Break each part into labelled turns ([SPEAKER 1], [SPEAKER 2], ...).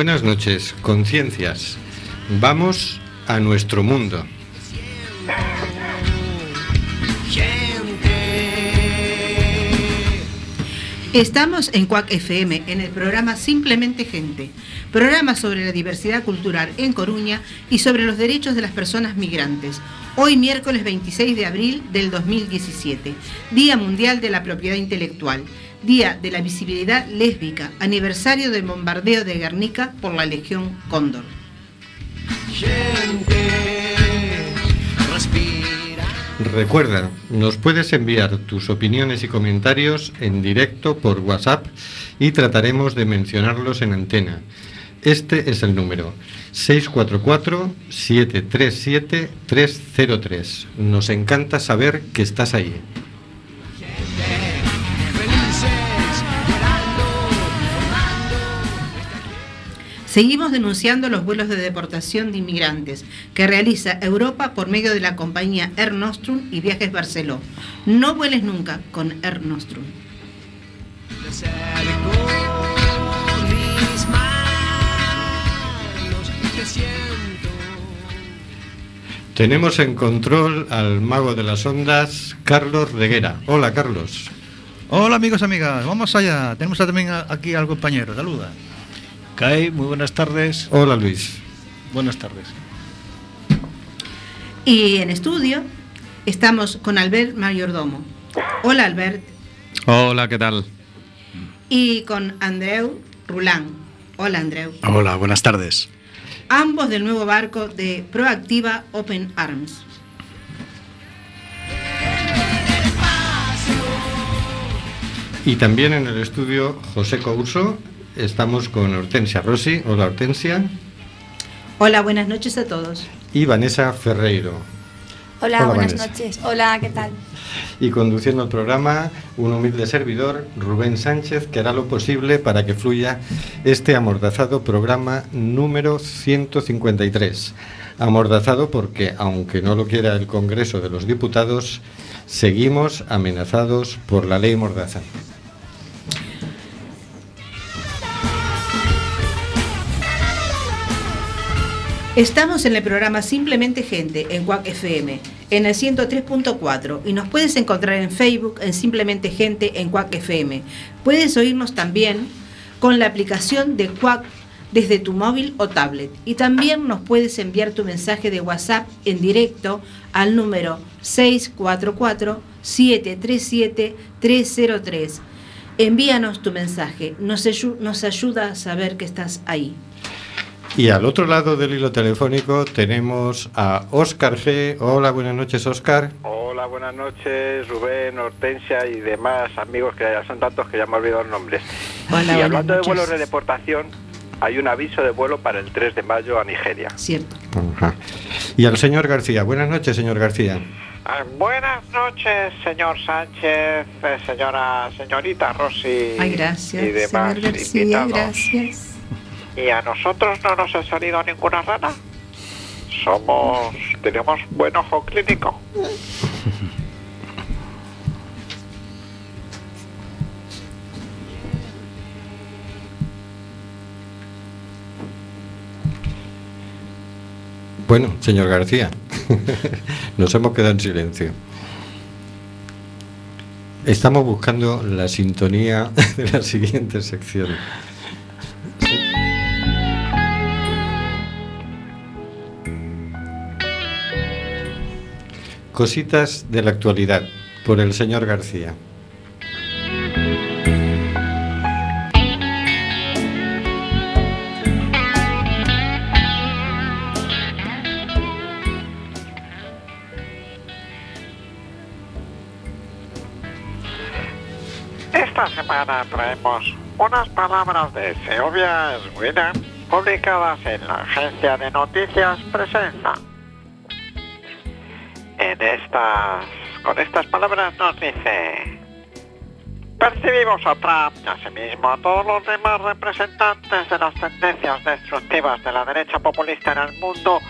[SPEAKER 1] Buenas noches, conciencias. Vamos a nuestro mundo.
[SPEAKER 2] Estamos en CUAC FM, en el programa Simplemente Gente, programa sobre la diversidad cultural en Coruña y sobre los derechos de las personas migrantes. Hoy miércoles 26 de abril del 2017, Día Mundial de la Propiedad Intelectual, Día de la Visibilidad Lésbica, aniversario del bombardeo de Guernica por la Legión Cóndor.
[SPEAKER 1] Recuerda, nos puedes enviar tus opiniones y comentarios en directo por WhatsApp y trataremos de mencionarlos en antena. Este es el número 644-737-303. Nos encanta saber que estás ahí.
[SPEAKER 2] Seguimos denunciando los vuelos de deportación de inmigrantes que realiza Europa por medio de la compañía Air Nostrum y Viajes Barceló. No vueles nunca con Air Nostrum.
[SPEAKER 1] Tenemos en control al mago de las ondas, Carlos Reguera. Hola, Carlos.
[SPEAKER 3] Hola, amigos, amigas. Vamos allá. Tenemos también aquí al compañero. Saluda.
[SPEAKER 4] Kai, muy buenas tardes.
[SPEAKER 1] Hola, Luis.
[SPEAKER 4] Buenas tardes.
[SPEAKER 2] Y en estudio estamos con Albert Mayordomo. Hola, Albert.
[SPEAKER 5] Hola, ¿qué tal?
[SPEAKER 2] Y con Andreu Rulán. Hola, Andreu.
[SPEAKER 6] Hola, buenas tardes.
[SPEAKER 2] Ambos del nuevo barco de Proactiva Open Arms.
[SPEAKER 1] Y también en el estudio José Couso estamos con Hortensia Rossi. Hola Hortensia.
[SPEAKER 7] Hola, buenas noches a todos.
[SPEAKER 1] Y Vanessa Ferreiro.
[SPEAKER 8] Hola, buenas noches. Hola, ¿qué tal?
[SPEAKER 1] Y conduciendo el programa, un humilde servidor, Rubén Sánchez, que hará lo posible para que fluya este amordazado programa número 153. Amordazado porque, aunque no lo quiera el Congreso de los Diputados, seguimos amenazados por la ley Mordaza.
[SPEAKER 2] Estamos en el programa Simplemente Gente en CUAC FM, en el 103.4 y nos puedes encontrar en Facebook en Simplemente Gente en CUAC FM. Puedes oírnos también con la aplicación de CUAC desde tu móvil o tablet y también nos puedes enviar tu mensaje de WhatsApp en directo al número 644-737-303. Envíanos tu mensaje, nos, nos ayuda a saber que estás ahí.
[SPEAKER 1] Y al otro lado del hilo telefónico tenemos a Óscar G. Hola, buenas noches, Óscar.
[SPEAKER 9] Hola, buenas noches, Rubén, Hortensia y demás amigos que ya son tantos que ya me he olvidado los nombres. y hablando de vuelos de deportación, hay un aviso de vuelo para el 3 de mayo a Nigeria.
[SPEAKER 2] Cierto.
[SPEAKER 1] Y al señor García. Buenas noches, señor García.
[SPEAKER 10] Ah, buenas noches, señor Sánchez, eh, señora, señorita Rossi.
[SPEAKER 2] Ay, gracias,
[SPEAKER 10] y demás
[SPEAKER 2] señor García,
[SPEAKER 10] invitados.
[SPEAKER 2] gracias.
[SPEAKER 10] ¿Y a nosotros no nos ha salido ninguna rana? Somos... tenemos buen ojo clínico.
[SPEAKER 1] Bueno, señor García, nos hemos quedado en silencio. Estamos buscando la sintonía de la siguiente sección. Cositas de la actualidad, por el señor García.
[SPEAKER 10] Esta semana traemos unas palabras de Seovia Sweden publicadas en la agencia de noticias Presenza. En estas, con estas palabras nos dice, percibimos a y asimismo a todos los demás representantes de las tendencias destructivas de la derecha populista en el mundo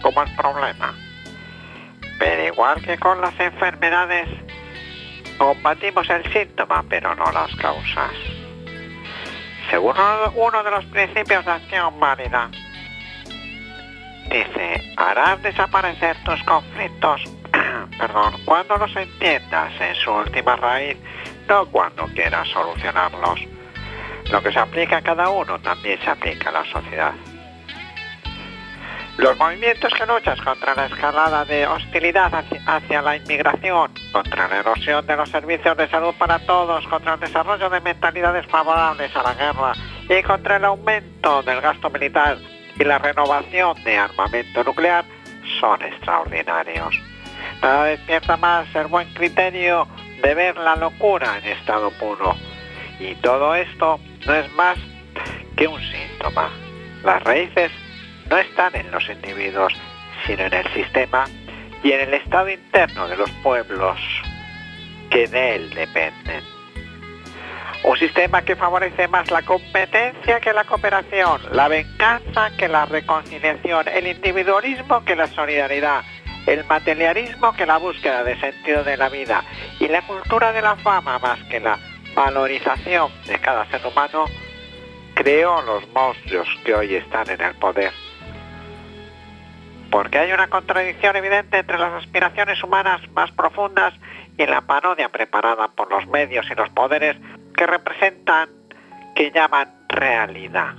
[SPEAKER 10] como el problema. Pero igual que con las enfermedades, combatimos el síntoma pero no las causas. según uno de los principios de acción válida. Dice, harás desaparecer tus conflictos, perdón, cuando los entiendas en su última raíz, no cuando quieras solucionarlos. Lo que se aplica a cada uno también se aplica a la sociedad. Los movimientos que luchan contra la escalada de hostilidad hacia, la inmigración, contra la erosión de los servicios de salud para todos, contra el desarrollo de mentalidades favorables a la guerra y contra el aumento del gasto militar y la renovación de armamento nuclear son extraordinarios. Nada despierta más el buen criterio de ver la locura en estado puro. Y todo esto no es más que un síntoma. Las raíces no están en los individuos, sino en el sistema y en el estado interno de los pueblos que de él dependen. Un sistema que favorece más la competencia que la cooperación, la venganza que la reconciliación, el individualismo que la solidaridad, el materialismo que la búsqueda de sentido de la vida y la cultura de la fama más que la valorización de cada ser humano, creó los monstruos que hoy están en el poder porque hay una contradicción evidente entre las aspiraciones humanas más profundas y la parodia preparada por los medios y los poderes que representan, que llaman realidad.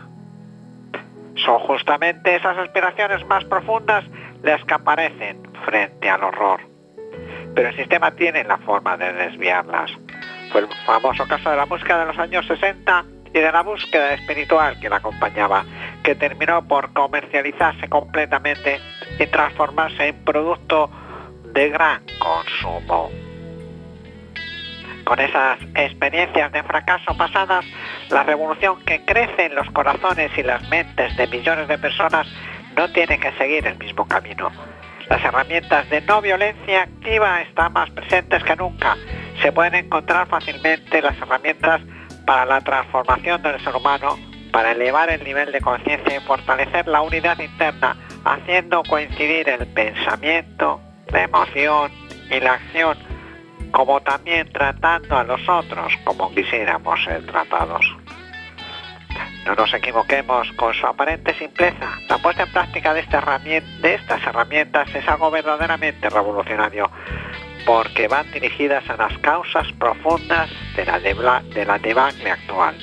[SPEAKER 10] Son justamente esas aspiraciones más profundas las que aparecen frente al horror. Pero el sistema tiene la forma de desviarlas. Fue el famoso caso de la música de los años 60 y de la búsqueda espiritual que la acompañaba, que terminó por comercializarse completamente y transformarse en producto de gran consumo. Con esas experiencias de fracaso pasadas, la revolución que crece en los corazones y las mentes de millones de personas no tiene que seguir el mismo camino. Las herramientas de no violencia activa están más presentes que nunca. Se pueden encontrar fácilmente las herramientas para la transformación del ser humano, para elevar el nivel de conciencia y fortalecer la unidad interna, haciendo coincidir el pensamiento, la emoción y la acción, como también tratando a los otros como quisiéramos ser tratados. No nos equivoquemos con su aparente simpleza. La puesta en práctica de, estas herramientas es algo verdaderamente revolucionario porque van dirigidas a las causas profundas de la, de la debacle actual.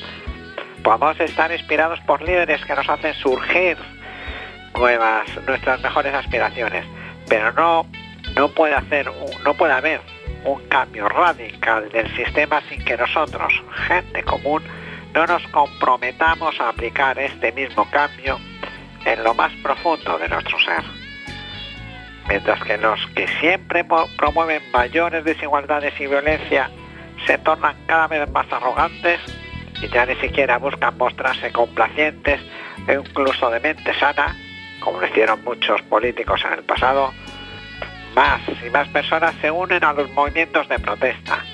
[SPEAKER 10] Podemos estar inspirados por líderes que nos hacen surgir nuevas, nuestras mejores aspiraciones, pero no, no, puede hacer, no puede haber un cambio radical del sistema sin que nosotros, gente común, no nos comprometamos a aplicar este mismo cambio en lo más profundo de nuestro ser mientras que los que siempre promueven mayores desigualdades y violencia se tornan cada vez más arrogantes y ya ni siquiera buscan mostrarse complacientes e incluso de mente sana, como lo hicieron muchos políticos en el pasado, más y más personas se unen a los movimientos de protesta.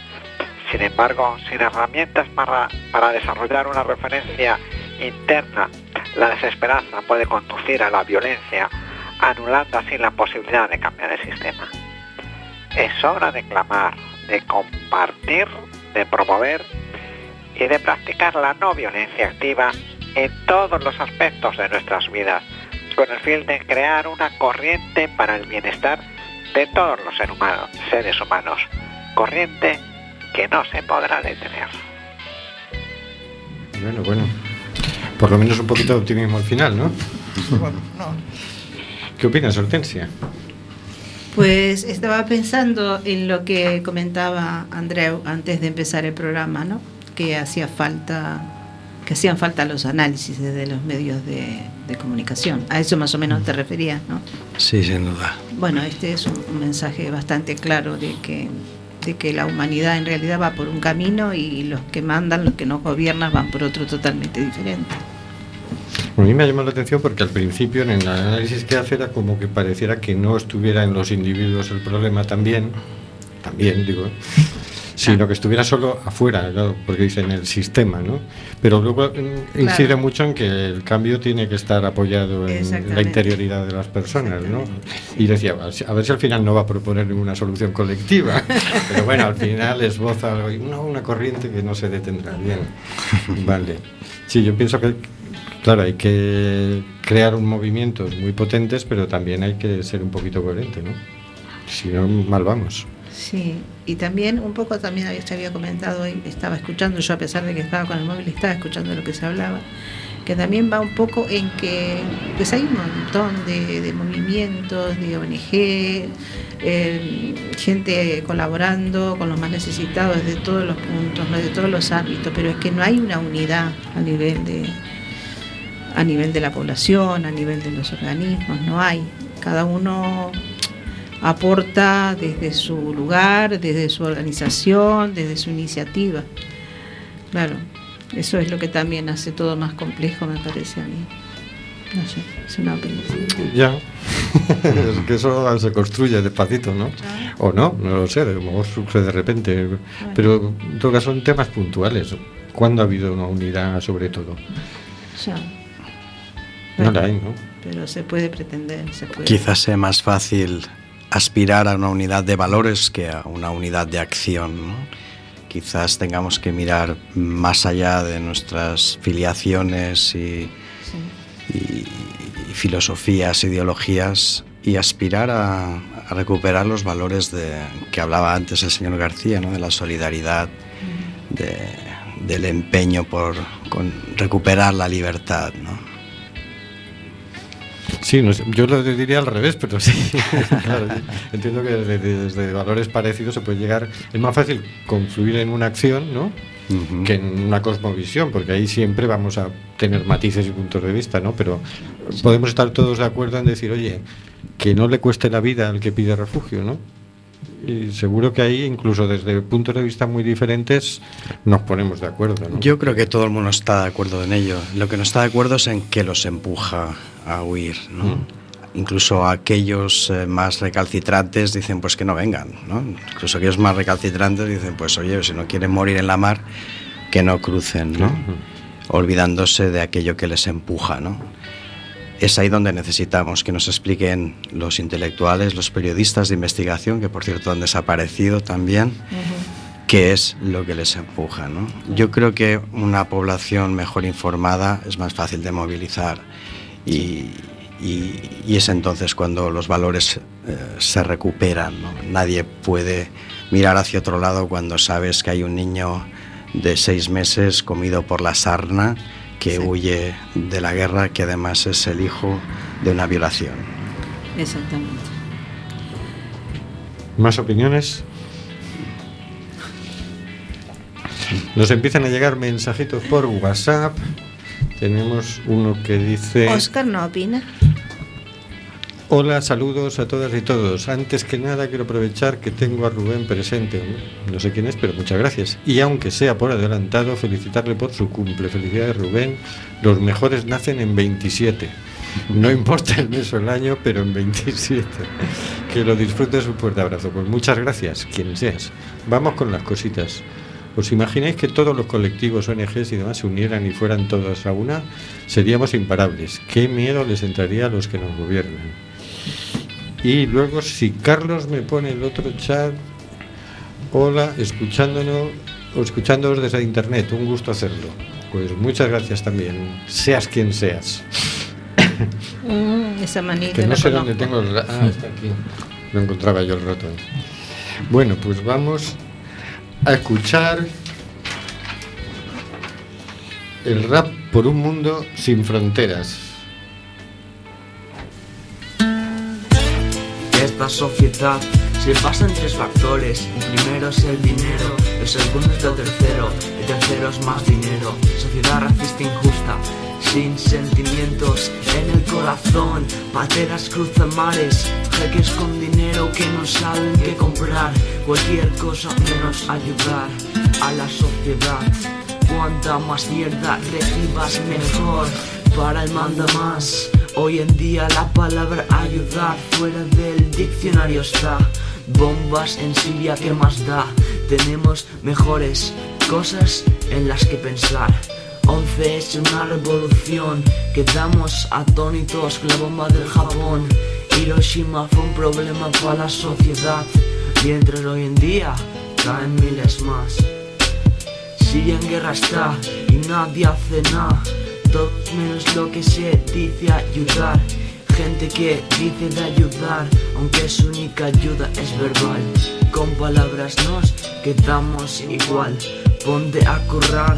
[SPEAKER 10] Sin embargo, sin herramientas para, para desarrollar una referencia interna, la desesperanza puede conducir a la violencia anulando así la posibilidad de cambiar el sistema. Es hora de clamar, de compartir, de promover y de practicar la no violencia activa en todos los aspectos de nuestras vidas, con el fin de crear una corriente para el bienestar de todos los seres humanos, corriente que no se podrá detener.
[SPEAKER 1] Bueno, bueno, por lo menos un poquito de optimismo al final, ¿no? Bueno, no. ¿Qué opinas, Hortensia?
[SPEAKER 2] Pues estaba pensando en lo que comentaba Andreu antes de empezar el programa, ¿no? Que hacía falta, que hacían falta los análisis de los medios de, comunicación. A eso más o menos te referías, ¿no?
[SPEAKER 4] Sí, sin duda.
[SPEAKER 2] Bueno, este es un, mensaje bastante claro de que de que la humanidad en realidad va por un camino y los que mandan, los que nos gobiernan, van por otro totalmente diferente.
[SPEAKER 1] A mí me ha llamado la atención porque al principio en el análisis que hace era como que pareciera que no estuviera en los individuos el problema también, también digo, sino que estuviera solo afuera, porque dicen el sistema, ¿no? Pero luego mm, incide mucho en que el cambio tiene que estar apoyado en la interioridad de las personas, ¿no? Y decía, a ver si al final no va a proponer ninguna solución colectiva, pero bueno, al final esboza una, una corriente que no se detendrá. Bien, vale. Sí, yo pienso que Claro, hay que crear un movimientos muy potentes, pero también hay que ser un poquito coherente, ¿no? Si no, mal vamos.
[SPEAKER 2] Sí, y también un poco también se había comentado hoy, estaba escuchando yo a pesar de que estaba con el móvil, estaba escuchando lo que se hablaba, que también va un poco en que pues hay un montón de, movimientos, de ONG, eh, gente colaborando con los más necesitados desde todos los puntos, ¿no? de todos los ámbitos, pero es que no hay una unidad a nivel de a nivel de la población, a nivel de los organismos, no hay. Cada uno aporta desde su lugar, desde su organización, desde su iniciativa. Claro, eso es lo que también hace todo más complejo, me parece a mí. No sé, es una opinión.
[SPEAKER 1] Ya, es que eso se construye despacito, ¿no? O no, no lo sé, a lo mejor surge de repente. Pero en todo caso son temas puntuales. ¿Cuándo ha habido una unidad sobre todo? Ya.
[SPEAKER 2] No la hay, ¿no? Pero se puede pretender. Se puede.
[SPEAKER 5] Quizás sea más fácil aspirar a una unidad de valores que a una unidad de acción. ¿no? Quizás tengamos que mirar más allá de nuestras filiaciones y, y, filosofías, ideologías y aspirar a, recuperar los valores de, que hablaba antes el señor García, ¿no? de la solidaridad, de, del empeño por con recuperar la libertad. ¿no?
[SPEAKER 1] Sí, yo lo diría al revés, pero sí. entiendo que desde, valores parecidos se puede llegar. Es más fácil confluir en una acción, ¿no? que en una cosmovisión, porque ahí siempre vamos a tener matices y puntos de vista, ¿no? Pero podemos estar todos de acuerdo en decir, oye, que no le cueste la vida al que pide refugio, ¿no? Y seguro que ahí, incluso desde puntos de vista muy diferentes, nos ponemos de acuerdo. ¿no?
[SPEAKER 5] Yo creo que todo el mundo está de acuerdo en ello. Lo que no está de acuerdo es en qué los empuja a huir. ¿no? Mm. Incluso aquellos eh, más recalcitrantes dicen pues que no vengan. ¿no? Incluso aquellos más recalcitrantes dicen pues oye, si no quieren morir en la mar, que no crucen, ¿no? olvidándose de aquello que les empuja. ¿no? Es ahí donde necesitamos que nos expliquen los intelectuales, los periodistas de investigación, que por cierto han desaparecido también, qué es lo que les empuja. ¿no? Yo creo que una población mejor informada es más fácil de movilizar y, es entonces cuando los valores eh, se recuperan. Nadie puede mirar hacia otro lado cuando sabes que hay un niño de seis meses comido por la sarna que huye de la guerra, que además es el hijo de una violación.
[SPEAKER 2] Exactamente.
[SPEAKER 1] ¿Más opiniones? Nos empiezan a llegar mensajitos por WhatsApp. Tenemos uno que dice...
[SPEAKER 2] Oscar no opina.
[SPEAKER 1] Hola, saludos a todas y todos. Antes que nada quiero aprovechar que tengo a Rubén presente. No sé quién es, pero muchas gracias. Y aunque sea por adelantado, felicitarle por su cumple. Felicidades Rubén. Los mejores nacen en 27. No importa el mes o el año, pero en 27. Que lo disfrutes un fuerte abrazo. Pues muchas gracias, quien seas. Vamos con las cositas. ¿Os imagináis que todos los colectivos, ONGs y demás se unieran y fueran todos a una? Seríamos imparables. ¿Qué miedo les entraría a los que nos gobiernan? Y luego, si Carlos me pone el otro chat, hola, escuchándonos, o escuchándonos desde internet, un gusto hacerlo. Pues muchas gracias también, seas quien seas.
[SPEAKER 2] Mm, esa manita.
[SPEAKER 1] Que no sé dónde tengo el Ah, está aquí. Lo encontraba yo el rato. Bueno, pues vamos a escuchar el rap por un mundo sin fronteras.
[SPEAKER 6] Esta sociedad se basa en tres factores. El primero es el dinero, el segundo es el tercero, el tercero es más dinero. Sociedad racista injusta, sin sentimientos en el corazón. Pateras cruzan mares, jeques con dinero que no saben qué comprar. Cualquier cosa menos ayudar a la sociedad. Cuanta más mierda recibas mejor para el manda más. Hoy en día la palabra ayudar fuera del diccionario está. Bombas en Siria, ¿qué más da? tenemos mejores cosas en las que pensar. 11 es una revolución, quedamos atónitos con la bomba del Japón. Hiroshima fue un problema para la sociedad, mientras hoy en día caen miles más. Siria en guerra está y nadie hace nada, todo menos lo que se dice ayudar. Gente que dice de ayudar, aunque su única ayuda es verbal. Con palabras nos quedamos igual. Ponte a currar,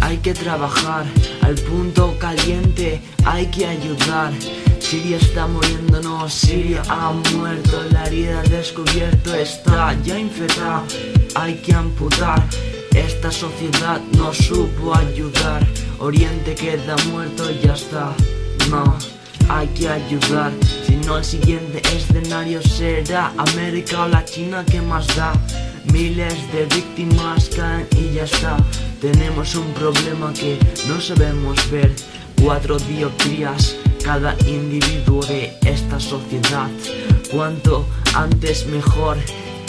[SPEAKER 6] hay que trabajar. Al punto caliente hay que ayudar. Siria está muriéndonos, Siria ha muerto, la herida descubierto está ya infectada. Hay que amputar. Esta sociedad no supo ayudar. Oriente queda muerto y ya está. No hay que ayudar. Si no, el siguiente escenario será América o la China que más da. Miles de víctimas caen y ya está. Tenemos un problema que no sabemos ver. Cuatro dioptrías cada individuo de esta sociedad. Cuanto antes mejor.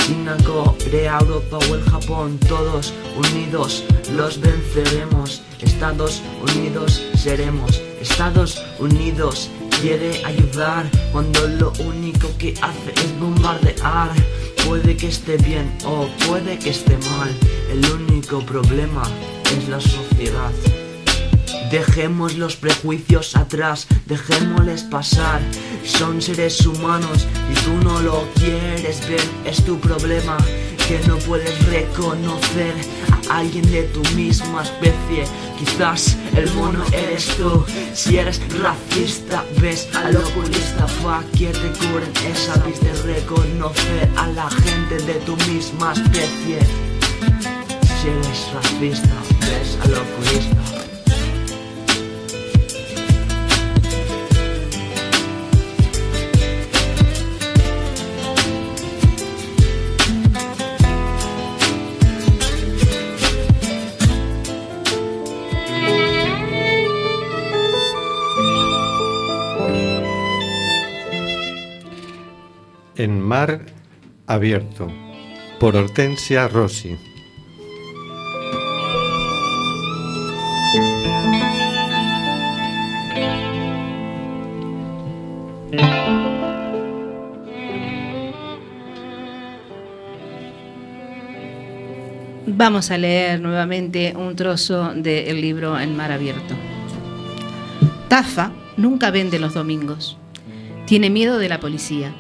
[SPEAKER 6] China, Corea, Europa o el Japón, todos unidos los venceremos. Estados Unidos seremos. Estados Unidos quiere ayudar cuando lo único que hace es bombardear. Puede que esté bien o puede que esté mal. El único problema es la sociedad. Dejemos los prejuicios atrás, dejémosles pasar. Son seres humanos y tú no lo quieres ver, es tu problema que no puedes reconocer a alguien de tu misma especie. Quizás el mono eres tú. Si eres racista, ves al oculista pa' que te curen esa vista de reconocer a la gente de tu misma especie. Si eres racista, ves al oculista.
[SPEAKER 1] En mar abierto, por Hortensia Rossi.
[SPEAKER 2] Vamos a leer nuevamente un trozo del libro En mar abierto. Tafa nunca vende los domingos. Tiene miedo de la policía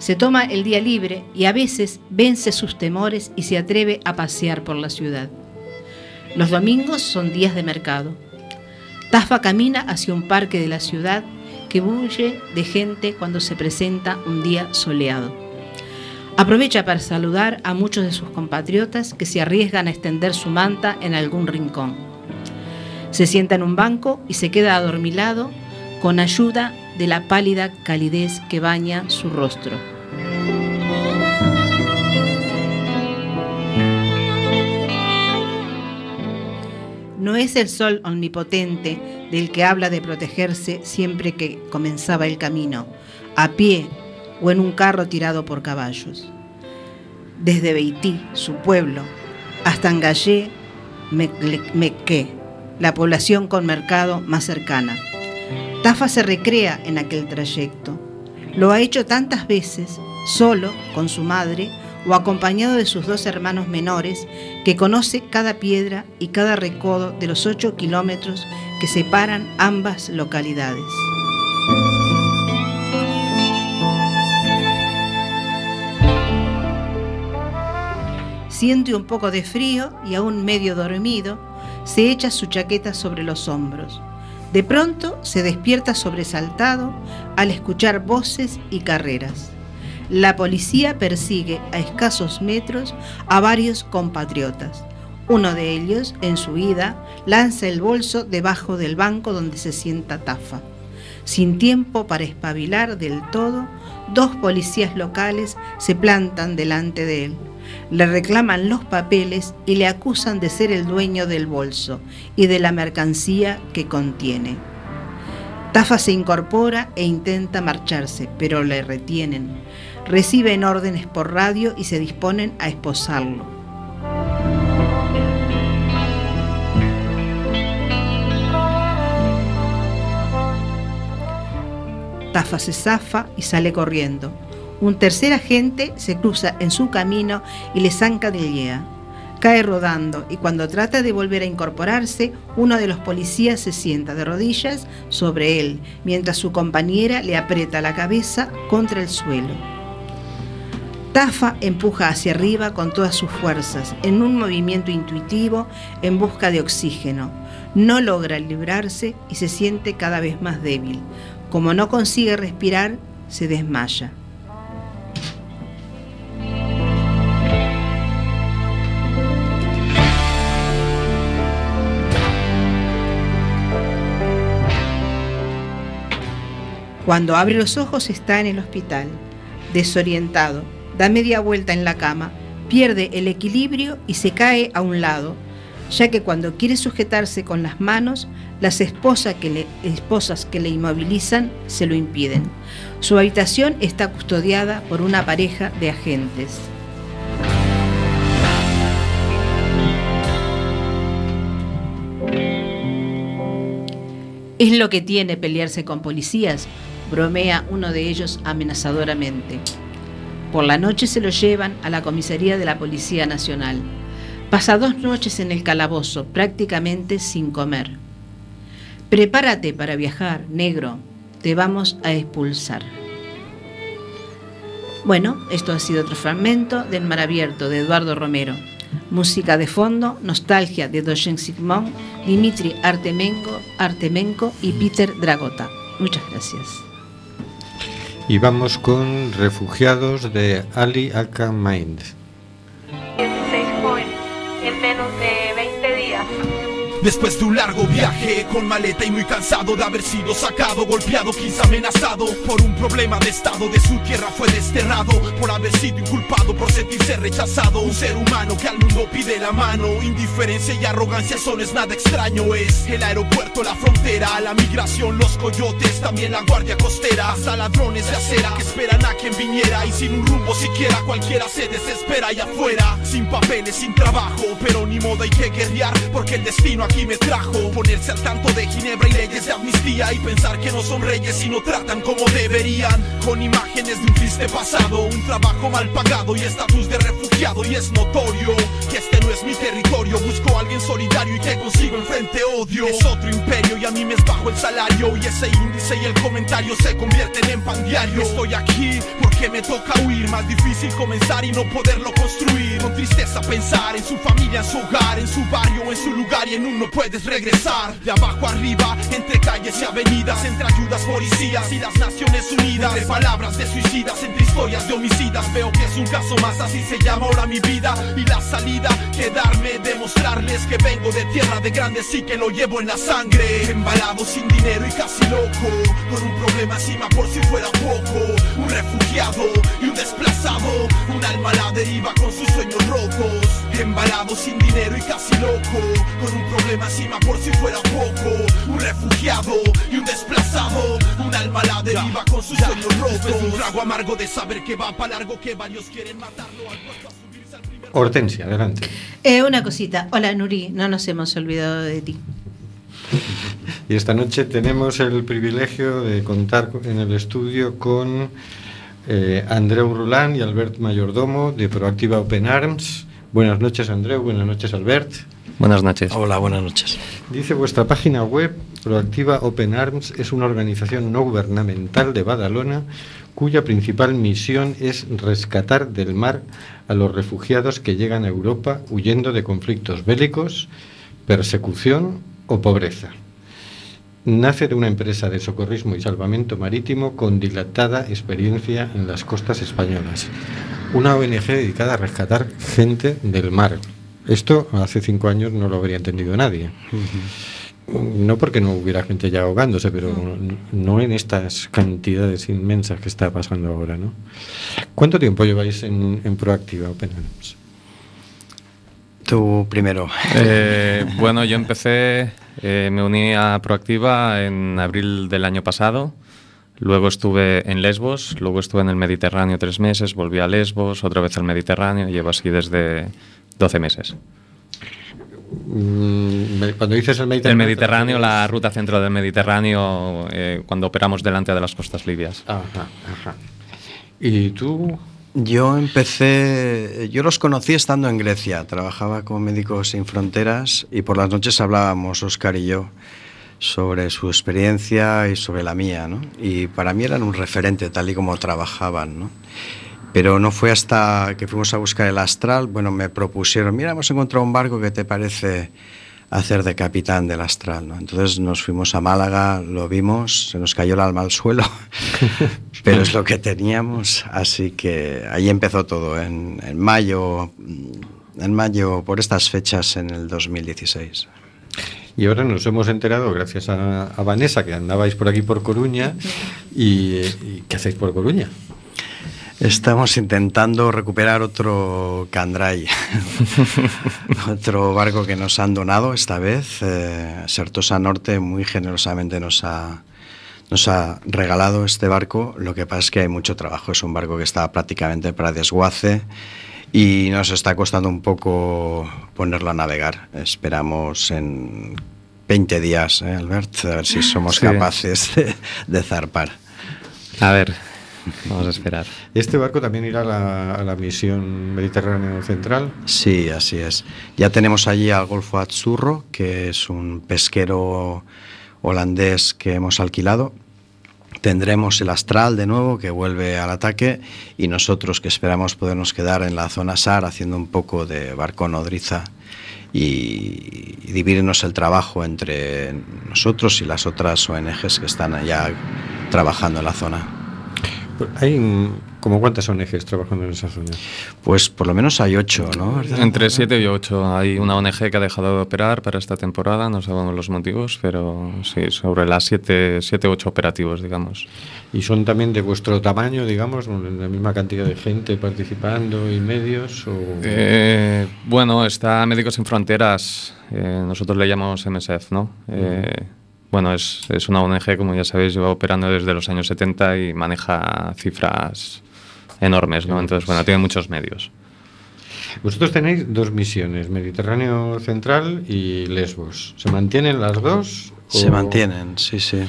[SPEAKER 2] se toma el día libre y a veces vence sus temores y se atreve a pasear por la ciudad. Los domingos son días de mercado. Tafa camina hacia un parque de la ciudad que bulle de gente cuando se presenta un día soleado. Aprovecha para saludar a muchos de sus compatriotas que se arriesgan a extender su manta en algún rincón. Se sienta en un banco y se queda adormilado con ayuda de la pálida calidez que baña su rostro. No es el sol omnipotente del que habla de protegerse siempre que comenzaba el camino, a pie o en un carro tirado por caballos. Desde Beití, su pueblo, hasta Angallé, Mequé, la población con mercado más cercana. Tafa se recrea en aquel trayecto. Lo ha hecho tantas veces, solo, con su madre, o acompañado de sus dos hermanos menores, que conoce cada piedra y cada recodo de los ocho kilómetros que separan ambas localidades. Siente un poco de frío y aún medio dormido, se echa su chaqueta sobre los hombros. De pronto se despierta sobresaltado al escuchar voces y carreras. La policía persigue a escasos metros a varios compatriotas. Uno de ellos, en su ida, lanza el bolso debajo del banco donde se sienta Tafa. Sin tiempo para espabilar del todo, dos policías locales se plantan delante de él le reclaman los papeles y le acusan de ser el dueño del bolso y de la mercancía que contiene. Tafa se incorpora e intenta marcharse, pero le retienen. Reciben órdenes por radio y se disponen a esposarlo. Tafa se zafa y sale corriendo. Un tercer agente se cruza en su camino y le zanca de guía. Cae rodando y cuando trata de volver a incorporarse, uno de los policías se sienta de rodillas sobre él, mientras su compañera le aprieta la cabeza contra el suelo. Tafa empuja hacia arriba con todas sus fuerzas, en un movimiento intuitivo en busca de oxígeno. No logra librarse y se siente cada vez más débil. Como no consigue respirar, se desmaya. Cuando abre los ojos está en el hospital, desorientado, da media vuelta en la cama, pierde el equilibrio y se cae a un lado, ya que cuando quiere sujetarse con las manos, las esposas que le, esposas que le inmovilizan se lo impiden. Su habitación está custodiada por una pareja de agentes. Es lo que tiene pelearse con policías, bromea uno de ellos amenazadoramente. Por la noche se lo llevan a la comisaría de la Policía Nacional. Pasa dos noches en el calabozo, prácticamente sin comer. Prepárate para viajar, negro. Te vamos a expulsar. Bueno, esto ha sido otro fragmento del Mar Abierto de Eduardo Romero. Música de fondo, nostalgia de Dojen Sigmund, Dimitri Artemenko, Artemenko y Peter Dragota. Muchas gracias.
[SPEAKER 1] Y vamos con Refugiados de Ali Aka Mind.
[SPEAKER 11] Después de un largo viaje, con maleta y muy cansado de haber sido sacado, golpeado, quizá amenazado por un problema de estado de su tierra, fue desterrado por haber sido inculpado, por sentirse rechazado. Un ser humano que al mundo pide la mano, indiferencia y arrogancia, eso no es nada extraño. Es el aeropuerto, la frontera, la migración, los coyotes, también la guardia costera, hasta ladrones de acera que esperan a quien viniera y sin un rumbo siquiera cualquiera se desespera allá afuera, sin papeles, sin trabajo, pero ni modo hay que guerrear porque el destino aquí me trajo. Ponerse al tanto de Ginebra y leyes de amnistía Y pensar que no son reyes y no tratan como deberían. Con imágenes de un triste pasado Un trabajo mal pagado y estatus de refugiado. Y es notorio que este no es mi territorio. Busco a alguien solidario y que consigo enfrente odio. Es otro imperio y a mí me es bajo el salario. Y ese índice y el comentario se convierten en pan diario. Estoy aquí porque me toca huir. Más difícil comenzar y no poderlo construir. Con tristeza pensar en su familia, en su hogar, en su barrio, en su lugar y en un no puedes regresar. De abajo arriba, entre calles y avenidas Entre ayudas policías y las Naciones Unidas. Entre palabras de suicidas, entre historias de homicidas. Veo que es un caso más, así se llama ahora mi vida. Y la salida, quedarme, demostrarles que vengo de tierra de grandes y que lo llevo en la sangre. Embalado sin dinero y casi loco Con un problema encima por si fuera poco. Un refugiado y un desplazado Un alma a la deriva con sus sueños rotos Embalado sin dinero y casi loco Con un problema encima por si fuera poco Un refugiado y un desplazado Un alma a la deriva con sus sueños rotos Un trago amargo de saber que va para largo Que varios quieren matarlo al puesto a subirse al primer
[SPEAKER 1] Hortensia, adelante.
[SPEAKER 2] Eh, una cosita. Hola Nuri, no nos hemos olvidado de ti.
[SPEAKER 1] Y esta noche tenemos el privilegio de contar en el estudio con eh, Andreu Rulán y Albert Mayordomo de Proactiva Open Arms. Buenas noches Andreu, buenas noches Albert.
[SPEAKER 12] Buenas noches.
[SPEAKER 5] Hola, buenas noches.
[SPEAKER 1] Dice vuestra página web, Proactiva Open Arms es una organización no gubernamental de Badalona cuya principal misión es rescatar del mar a los refugiados que llegan a Europa huyendo de conflictos bélicos, persecución o pobreza. Nace de una empresa de socorrismo y salvamento marítimo con dilatada experiencia en las costas españolas. Una ONG dedicada a rescatar gente del mar. Esto hace cinco años no lo habría entendido nadie. No porque no hubiera gente ya ahogándose, pero no en estas cantidades inmensas que está pasando ahora, ¿no? ¿Cuánto tiempo lleváis en, en Proactiva Open Arms?
[SPEAKER 5] Tú primero.
[SPEAKER 12] Eh, bueno, yo empecé, eh, me uní a Proactiva en abril del año pasado. Luego estuve en Lesbos, luego estuve en el Mediterráneo tres meses, volví a Lesbos, otra vez al Mediterráneo, llevo así desde 12 meses.
[SPEAKER 1] Mm, cuando dices el Mediterráneo.
[SPEAKER 12] El Mediterráneo, la ruta centro del Mediterráneo, eh, cuando operamos delante de las costas libias.
[SPEAKER 1] Ajá, ajá. ¿Y tú?
[SPEAKER 5] Yo empecé, yo los conocí estando en Grecia, trabajaba con Médicos Sin Fronteras y por las noches hablábamos, Oscar y yo, sobre su experiencia y sobre la mía, ¿no? Y para mí eran un referente tal y como trabajaban, ¿no? Pero no fue hasta que fuimos a buscar el astral, bueno, me propusieron, mira, hemos encontrado un barco que te parece hacer de capitán del astral. ¿no? Entonces nos fuimos a Málaga, lo vimos, se nos cayó el alma al suelo, pero es lo que teníamos, así que ahí empezó todo, en, en, mayo, en mayo, por estas fechas en el 2016.
[SPEAKER 1] Y ahora nos hemos enterado, gracias a, a Vanessa, que andabais por aquí por Coruña, y, y ¿qué hacéis por Coruña?
[SPEAKER 5] Estamos intentando recuperar otro Candray, otro barco que nos han donado esta vez. Eh, Sertosa Norte muy generosamente nos ha, nos ha regalado este barco. Lo que pasa es que hay mucho trabajo. Es un barco que está prácticamente para desguace y nos está costando un poco ponerlo a navegar. Esperamos en 20 días, ¿eh, Albert, a ver si somos sí. capaces de, de zarpar.
[SPEAKER 12] A ver, Vamos a esperar.
[SPEAKER 1] ¿Este barco también irá a la, a la, misión Mediterráneo Central?
[SPEAKER 5] Sí, así es. Ya tenemos allí al Golfo Azzurro, que es un pesquero holandés que hemos alquilado. Tendremos el Astral de nuevo, que vuelve al ataque, y nosotros que esperamos podernos quedar en la zona SAR haciendo un poco de barco nodriza y, y dividirnos el trabajo entre nosotros y las otras ONGs que están allá trabajando en la zona.
[SPEAKER 1] Hay como cuántas ONGs trabajando en esa zona?
[SPEAKER 5] Pues por lo menos hay ocho, ¿no?
[SPEAKER 12] Entre siete y ocho. Hay una ONG que ha dejado de operar para esta temporada, no sabemos los motivos, pero sí, sobre las siete, siete ocho operativos, digamos.
[SPEAKER 1] ¿Y son también de vuestro tamaño, digamos, la misma cantidad de gente participando y medios? O...
[SPEAKER 12] Eh, bueno, está Médicos Sin Fronteras, eh, nosotros le llamamos MSF, ¿no? Uh -huh. Bueno, es, es, una ONG, como ya sabéis, lleva operando desde los años 70 y maneja cifras enormes, ¿no? Entonces, bueno, tiene muchos medios.
[SPEAKER 1] Vosotros tenéis dos misiones, Mediterráneo Central y Lesbos. ¿Se mantienen las dos?
[SPEAKER 5] O... Se mantienen, sí, sí.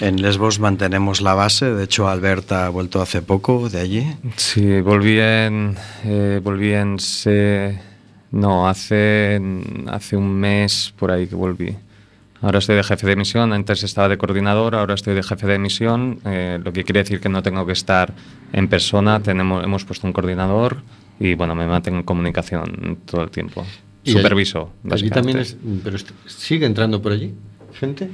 [SPEAKER 5] En Lesbos mantenemos la base, de hecho Alberta ha vuelto hace poco de allí.
[SPEAKER 12] Sí, volví en... Eh, volví en... Se... No, hace, hace un mes por ahí que volví. Ahora estoy de jefe de misión, antes estaba de coordinador, ahora estoy de jefe de misión, eh, lo que quiere decir que no tengo que estar en persona, tenemos, hemos puesto un coordinador y bueno, me mantengo en comunicación todo el tiempo.
[SPEAKER 1] ¿Y
[SPEAKER 12] Superviso.
[SPEAKER 1] Allí, allí también es, pero sigue entrando por allí gente.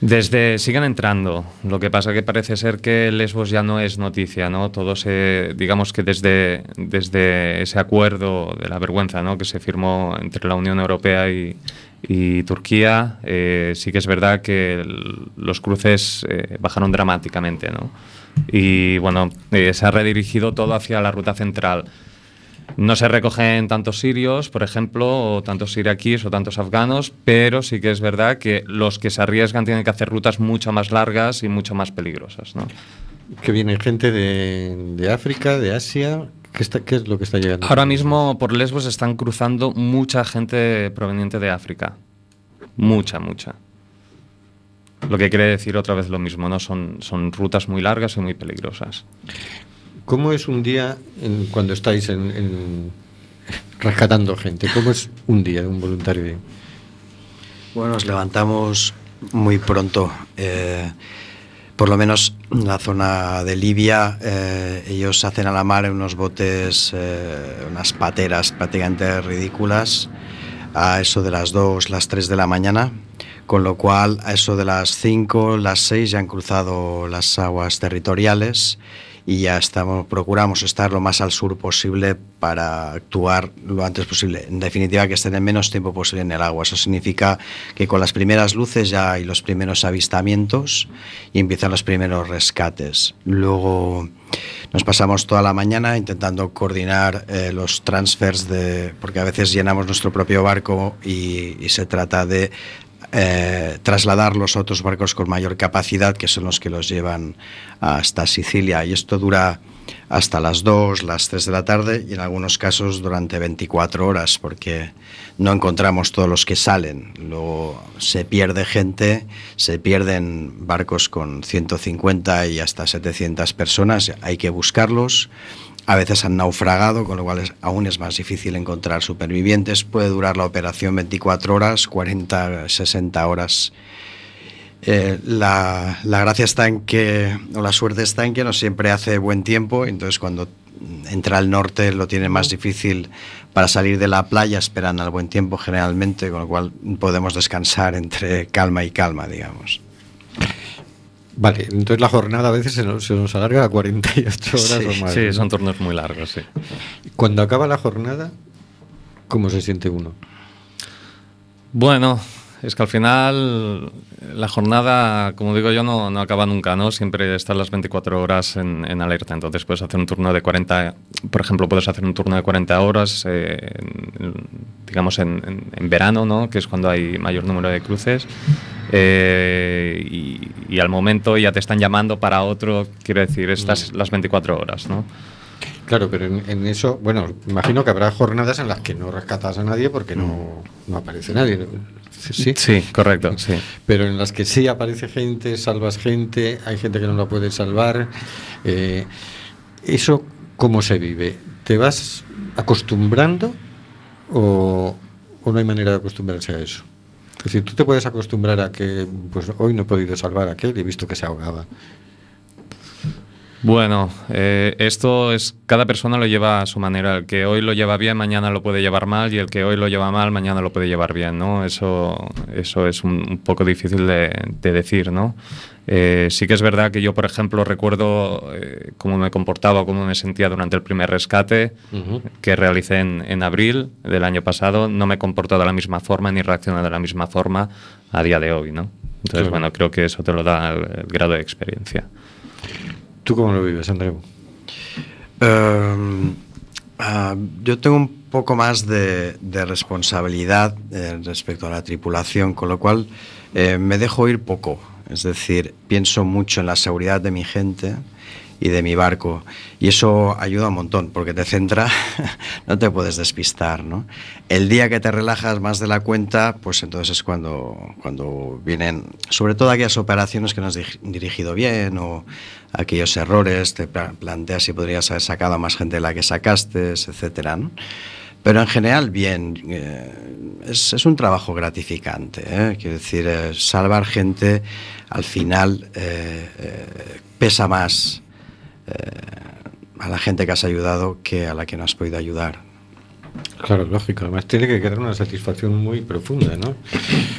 [SPEAKER 12] Desde siguen entrando. Lo que pasa que parece ser que Lesbos ya no es noticia, ¿no? Todo se, digamos que desde, desde ese acuerdo de la vergüenza, ¿no? Que se firmó entre la Unión Europea y, Turquía, eh, sí que es verdad que los cruces eh, bajaron dramáticamente, ¿no? Y bueno, eh, se ha redirigido todo hacia la ruta central. No se recogen tantos sirios, por ejemplo, o tantos iraquíes o tantos afganos, pero sí que es verdad que los que se arriesgan tienen que hacer rutas mucho más largas y mucho más peligrosas. ¿no?
[SPEAKER 1] Que viene gente de, de África, de Asia, ¿Qué, está, ¿Qué, es lo que está llegando?
[SPEAKER 12] Ahora mismo por Lesbos están cruzando mucha gente proveniente de África. Mucha, mucha. Lo que quiere decir otra vez lo mismo, ¿no? Son, son rutas muy largas y muy peligrosas.
[SPEAKER 1] ¿Cómo es un día en, cuando estáis en, en, rescatando gente? ¿Cómo es un día de un voluntario?
[SPEAKER 5] Bueno, nos levantamos muy pronto. Eh, por lo menos en la zona de Libia, eh, ellos hacen a la mar unos botes, eh, unas pateras prácticamente ridículas, a eso de las 2, las 3 de la mañana, con lo cual a eso de las 5, las 6 ya han cruzado las aguas territoriales y ya estamos, procuramos estar lo más al sur posible para actuar lo antes posible. En definitiva, que estén el menos tiempo posible en el agua. Eso significa que con las primeras luces ya hay los primeros avistamientos y empiezan los primeros rescates. Luego nos pasamos toda la mañana intentando coordinar eh, los transfers de porque a veces llenamos nuestro propio barco y, y se trata de eh, trasladarlos a otros barcos con mayor capacidad, que son los que los llevan hasta Sicilia. Y esto dura hasta las 2, las 3 de la tarde y en algunos casos durante 24 horas porque no encontramos todos los que salen. Luego se pierde gente, se pierden barcos con 150 y hasta 700 personas, hay que buscarlos. A veces han naufragado, con lo cual aún es más difícil encontrar supervivientes. Puede durar la operación 24 horas, 40, 60 horas eh, la, gracia está en que, o la suerte está en que no siempre hace buen tiempo, entonces cuando entra al norte lo tiene más difícil para salir de la playa, esperan al buen tiempo generalmente, con lo cual podemos descansar entre calma y calma, digamos.
[SPEAKER 1] Vale, entonces la jornada a veces se nos, alarga a 48 horas o más.
[SPEAKER 12] Sí, son turnos muy largos, sí.
[SPEAKER 1] Cuando acaba la jornada, ¿cómo se siente uno?
[SPEAKER 12] Bueno, es que al final la jornada, como digo yo, no, no acaba nunca, ¿no? Siempre están las 24 horas en, en, alerta. Entonces puedes hacer un turno de 40, por ejemplo, puedes hacer un turno de 40 horas, eh, digamos, en, en, verano, ¿no? Que es cuando hay mayor número de cruces. Eh, y, y, al momento ya te están llamando para otro, quiero decir, estas mm. las 24 horas, ¿no?
[SPEAKER 1] Claro, pero en, eso, bueno, imagino que habrá jornadas en las que no rescatas a nadie porque no, no aparece nadie.
[SPEAKER 12] Sí, sí, correcto, sí.
[SPEAKER 1] Pero en las que sí aparece gente, salvas gente, hay gente que no la puede salvar. Eh, ¿Eso cómo se vive? ¿Te vas acostumbrando o, o no hay manera de acostumbrarse a eso? Es decir, tú te puedes acostumbrar a que pues hoy no he podido salvar a aquel y he visto que se ahogaba.
[SPEAKER 12] Bueno, eh, esto es cada persona lo lleva a su manera. El que hoy lo lleva bien, mañana lo puede llevar mal, y el que hoy lo lleva mal, mañana lo puede llevar bien, ¿no? Eso, eso es un, poco difícil de, decir, ¿no? Eh, sí que es verdad que yo, por ejemplo, recuerdo eh, cómo me comportaba, cómo me sentía durante el primer rescate que realicé en, en, abril del año pasado. No me comporto de la misma forma ni reacciono de la misma forma a día de hoy, ¿no? Entonces, bueno, creo que eso te lo da el grado de experiencia.
[SPEAKER 1] ¿Tú cómo lo vives, Andreu?
[SPEAKER 5] Em, ah, yo tengo un poco más de, responsabilidad eh, respecto a la tripulación, con lo cual eh, me dejo ir poco. Es decir, pienso mucho en la seguridad de mi gente y de mi barco. Y eso ayuda un montón, porque te centra, no te puedes despistar. ¿no? El día que te relajas más de la cuenta, pues entonces es cuando, cuando vienen, sobre todo aquellas operaciones que no has dirigido bien o aquellos errores, te planteas si podrías haber sacado a más gente de la que sacaste, etc. ¿no? Pero en general, bien, eh, es, es, un trabajo gratificante. ¿eh? Quiero decir, eh, salvar gente al final pesa más a la gente que has ayudado que a la que no has podido ayudar.
[SPEAKER 1] Claro, lógico. Además tiene que quedar una satisfacción muy profunda, ¿no?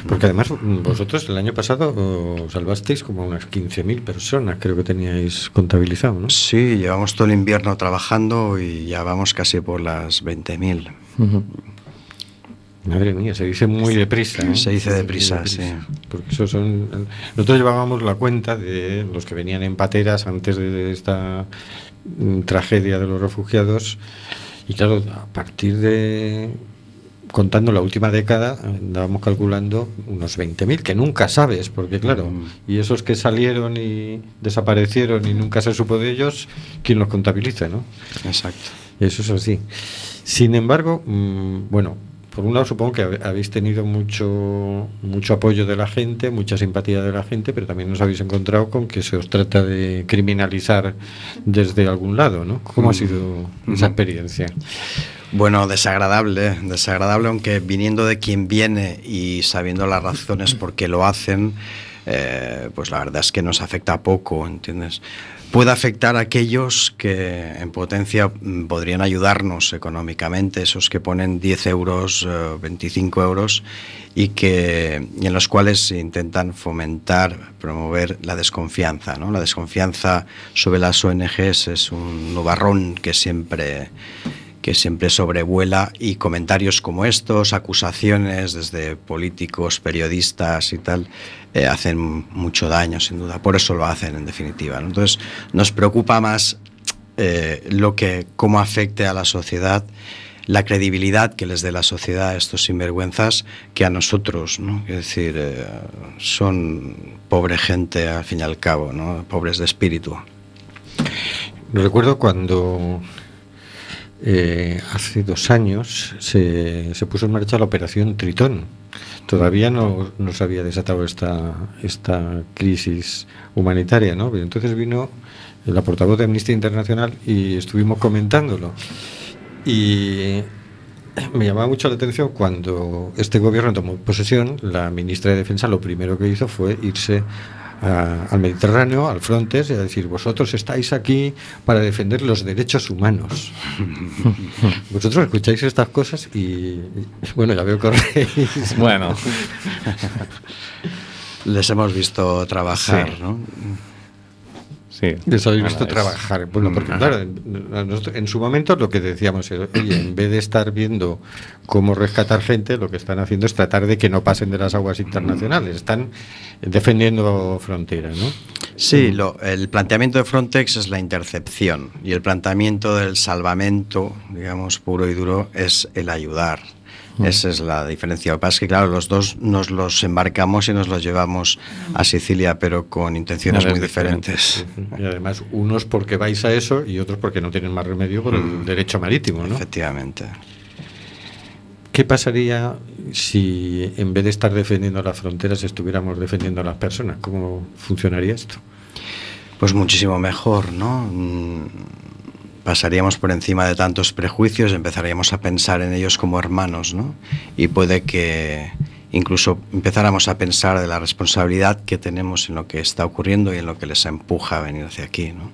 [SPEAKER 1] Porque además vosotros el año pasado salvasteis como unas 15.000 personas, creo que teníais contabilizado, ¿no?
[SPEAKER 5] Sí, llevamos todo el invierno trabajando y ya vamos casi por las 20.000.
[SPEAKER 1] Madre mía, se dice muy deprisa. ¿eh?
[SPEAKER 5] Se dice deprisa, sí.
[SPEAKER 1] Porque eso son. Nosotros llevábamos la cuenta de los que venían en pateras antes de esta mm, tragedia de los refugiados. Y claro, a partir de. Contando la última década, andábamos calculando unos 20.000, que nunca sabes, porque claro, mm. y esos que salieron y desaparecieron y nunca se supo de ellos, ¿quién los contabiliza, no?
[SPEAKER 5] Exacto.
[SPEAKER 1] Eso es así. Sin embargo, mm, bueno, por un lado supongo que habéis tenido mucho mucho apoyo de la gente, mucha simpatía de la gente, pero también os habéis encontrado con que se os trata de criminalizar desde algún lado, ¿no? ¿Cómo ha mm. sido esa experiencia?
[SPEAKER 5] Bueno, desagradable, desagradable, aunque viniendo de quien viene y sabiendo las razones por qué lo hacen, eh, pues la verdad es que nos afecta poco, ¿entiendes? Puede afectar a aquellos que en potencia mm, podrían ayudarnos económicamente, esos que ponen 10 euros, 25 eh, euros y, que, y en los cuales intentan fomentar, promover la desconfianza. ¿no? La desconfianza sobre las ONGs es un nubarrón que siempre que siempre sobrevuela y comentarios como estos, acusaciones desde políticos, periodistas y tal, eh, hacen mucho daño, sin duda. Por eso lo hacen, en definitiva. Entonces, nos preocupa más eh, lo que, cómo afecte a la sociedad la credibilidad que les dé la sociedad a estos sinvergüenzas que a nosotros, ¿no? Es decir, eh, son pobre gente al fin y al cabo, ¿no? Pobres de espíritu.
[SPEAKER 1] recuerdo cuando eh, hace dos años se, se, puso en marcha la operación Tritón. Todavía no, se había desatado esta, esta crisis humanitaria, ¿no? Entonces vino la portavoz de Amnistía Internacional y estuvimos comentándolo. Y me llamaba mucho la atención cuando este gobierno tomó posesión, la ministra de Defensa lo primero que hizo fue irse al Mediterráneo, al Frontes, y a decir, vosotros estáis aquí para defender los derechos humanos. vosotros escucháis estas cosas y, bueno, ya veo que
[SPEAKER 12] Bueno.
[SPEAKER 5] Les hemos visto trabajar, ¿no?
[SPEAKER 1] Sí. Les habéis visto trabajar. Bueno, porque claro, en, su momento lo que decíamos es, oye, en vez de estar viendo cómo rescatar gente, lo que están haciendo es tratar de que no pasen de las aguas internacionales. Están defendiendo fronteras, ¿no?
[SPEAKER 5] Sí, lo, el planteamiento de Frontex es la intercepción y el planteamiento del salvamento, digamos, puro y duro, es el ayudar. Mm. Esa es la diferencia. Lo que pasa es que, claro, los dos nos los embarcamos y nos los llevamos a Sicilia, pero con intenciones muy diferentes.
[SPEAKER 1] Y además, unos porque vais a eso y otros porque no tienen más remedio por el mm. derecho marítimo, ¿no?
[SPEAKER 5] Efectivamente.
[SPEAKER 1] ¿Qué pasaría si en vez de estar defendiendo las fronteras estuviéramos defendiendo a las personas? ¿Cómo funcionaría esto?
[SPEAKER 5] Pues muchísimo mejor, ¿no? Pasaríamos por encima de tantos prejuicios, empezaríamos a pensar en ellos como hermanos, ¿no? Y puede que incluso empezáramos a pensar de la responsabilidad que tenemos en lo que está ocurriendo y en lo que les empuja a venir hacia aquí, ¿no?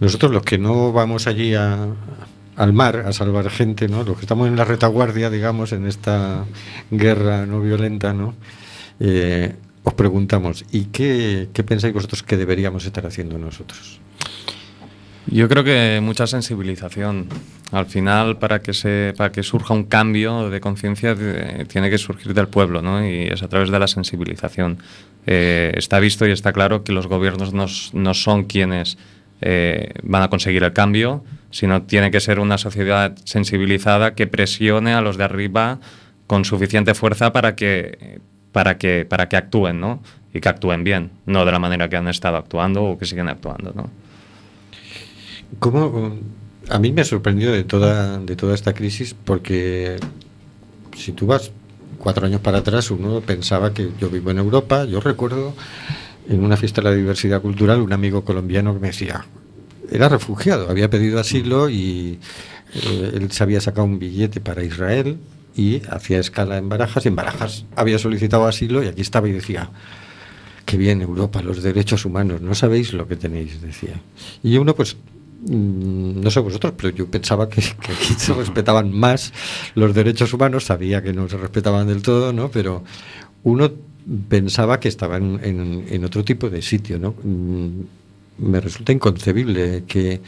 [SPEAKER 1] Nosotros los que no vamos allí al mar a salvar gente, ¿no? Los que estamos en la retaguardia, digamos, en esta guerra no violenta, ¿no? Eh, os preguntamos, ¿y qué, qué pensáis vosotros que deberíamos estar haciendo nosotros?
[SPEAKER 12] Yo creo que mucha sensibilización. Al final, para que, se, para que surja un cambio de conciencia, tiene que surgir del pueblo, ¿no? Y es a través de la sensibilización. Eh, está visto y está claro que los gobiernos no, no son quienes eh, van a conseguir el cambio, sino tiene que ser una sociedad sensibilizada que presione a los de arriba con suficiente fuerza para que, para que, para que actúen, ¿no? Y que actúen bien, no de la manera que han estado actuando o que siguen actuando, ¿no?
[SPEAKER 1] ¿Cómo, a mí me ha sorprendido de toda, de toda esta crisis porque si tú vas cuatro años para atrás, uno pensaba que yo vivo en Europa. Yo recuerdo en una fiesta de la diversidad cultural un amigo colombiano que me decía, era refugiado, había pedido asilo y eh, él se había sacado un billete para Israel y hacía escala en Barajas y en Barajas había solicitado asilo y aquí estaba y decía, que bien Europa, los derechos humanos, no sabéis lo que tenéis, decía. Y uno pues no sé vosotros, pero yo pensaba que, aquí se respetaban más los derechos humanos, sabía que no se respetaban del todo, ¿no? Pero uno pensaba que estaba en, otro tipo de sitio, ¿no? Mm, me resulta inconcebible que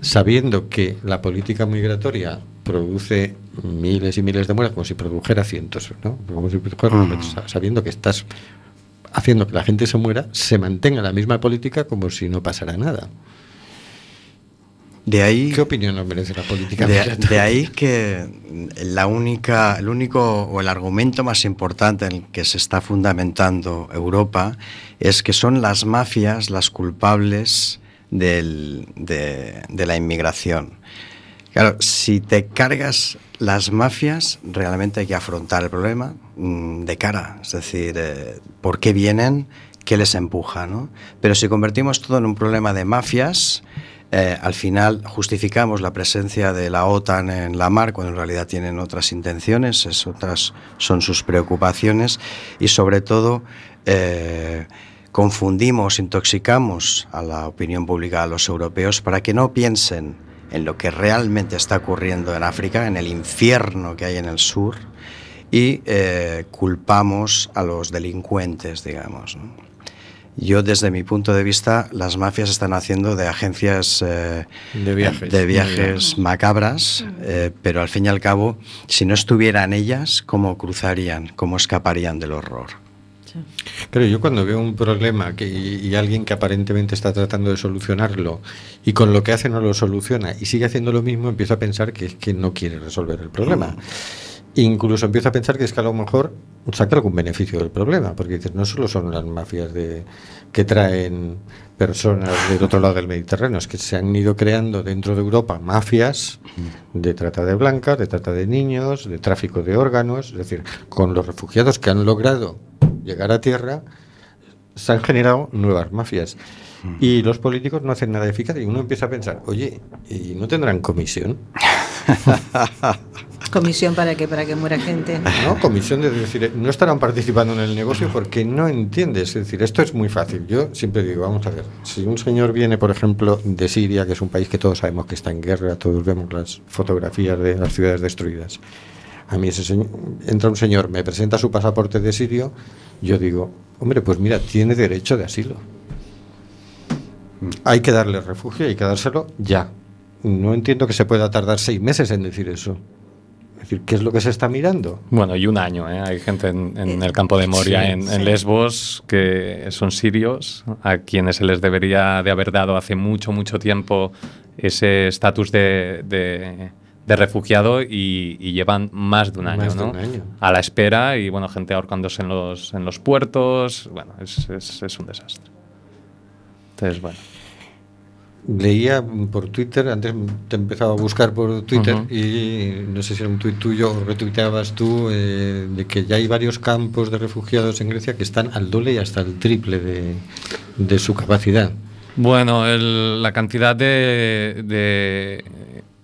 [SPEAKER 1] sabiendo que la política migratoria produce miles y miles de muertes, como si produjera cientos, ¿no? sabiendo que estás haciendo que la gente se muera, se mantenga la misma política como si no pasara nada.
[SPEAKER 5] De ahí,
[SPEAKER 1] ¿Qué opinión nos merece la política?
[SPEAKER 5] De, ahí que la única, el único o el argumento más importante en el que se está fundamentando Europa es que son las mafias las culpables de, la inmigración. Claro, si te cargas las mafias, realmente hay que afrontar el problema mm, de cara, es decir, eh, ¿por qué vienen? ¿Qué les empuja? ¿no? Pero si convertimos todo en un problema de mafias, eh, al final justificamos la presencia de la OTAN en la mar cuando en realidad tienen otras intenciones, es otras son sus preocupaciones y sobre todo eh, confundimos, intoxicamos a la opinión pública, a los europeos, para que no piensen en lo que realmente está ocurriendo en África, en el infierno que hay en el sur, y eh, culpamos a los delincuentes, digamos. Yo, desde mi punto de vista, las mafias están haciendo de agencias
[SPEAKER 1] eh, de
[SPEAKER 5] viajes, macabras, eh, pero al fin y al cabo, si no estuvieran ellas, ¿cómo cruzarían, cómo escaparían del horror?
[SPEAKER 1] Pero yo cuando veo un problema que, y, alguien que aparentemente está tratando de solucionarlo y con lo que hace no lo soluciona y sigue haciendo lo mismo, empiezo a pensar que es que no quiere resolver el problema. Incluso empiezo a pensar que es que a lo mejor saca algún beneficio del problema, porque dices, no solo son las mafias de, que traen personas del otro lado del Mediterráneo, es que se han ido creando dentro de Europa mafias de trata de blancas, de trata de niños, de tráfico de órganos, es decir, con los refugiados que han logrado llegar a tierra, se han generado nuevas mafias. Y los políticos no hacen nada eficaz y uno empieza a pensar, oye, ¿y no tendrán comisión?
[SPEAKER 7] ¿Comisión para qué? ¿Para que muera gente?
[SPEAKER 1] No, comisión de decir, no estarán participando en el negocio porque no entiendes. Es decir, esto es muy fácil. Yo siempre digo, vamos a ver, si un señor viene, por ejemplo, de Siria, que es un país que todos sabemos que está en guerra, todos vemos las fotografías de las ciudades destruidas. A mí ese señor, entra un señor, me presenta su pasaporte de sirio, yo digo, hombre, pues mira, tiene derecho de asilo. Hay que darle refugio, hay que dárselo ya. No entiendo que se pueda tardar seis meses en decir eso decir, ¿qué es lo que se está mirando?
[SPEAKER 12] Bueno, y un año. ¿eh? Hay gente en, el campo de Moria, en, Lesbos, que son sirios, a quienes se les debería de haber dado hace mucho, mucho tiempo ese estatus de, de, refugiado y, llevan más de un año, ¿no? A la espera y, bueno, gente ahorcándose en los, en los puertos. Bueno, es, es, es un desastre. Entonces, bueno
[SPEAKER 1] leía por Twitter, antes te empezaba a buscar por Twitter y no sé si era un tuit tuyo o retuiteabas tú eh, de que ya hay varios campos de refugiados en Grecia que están al doble y hasta el triple de, su capacidad.
[SPEAKER 12] Bueno, la cantidad de,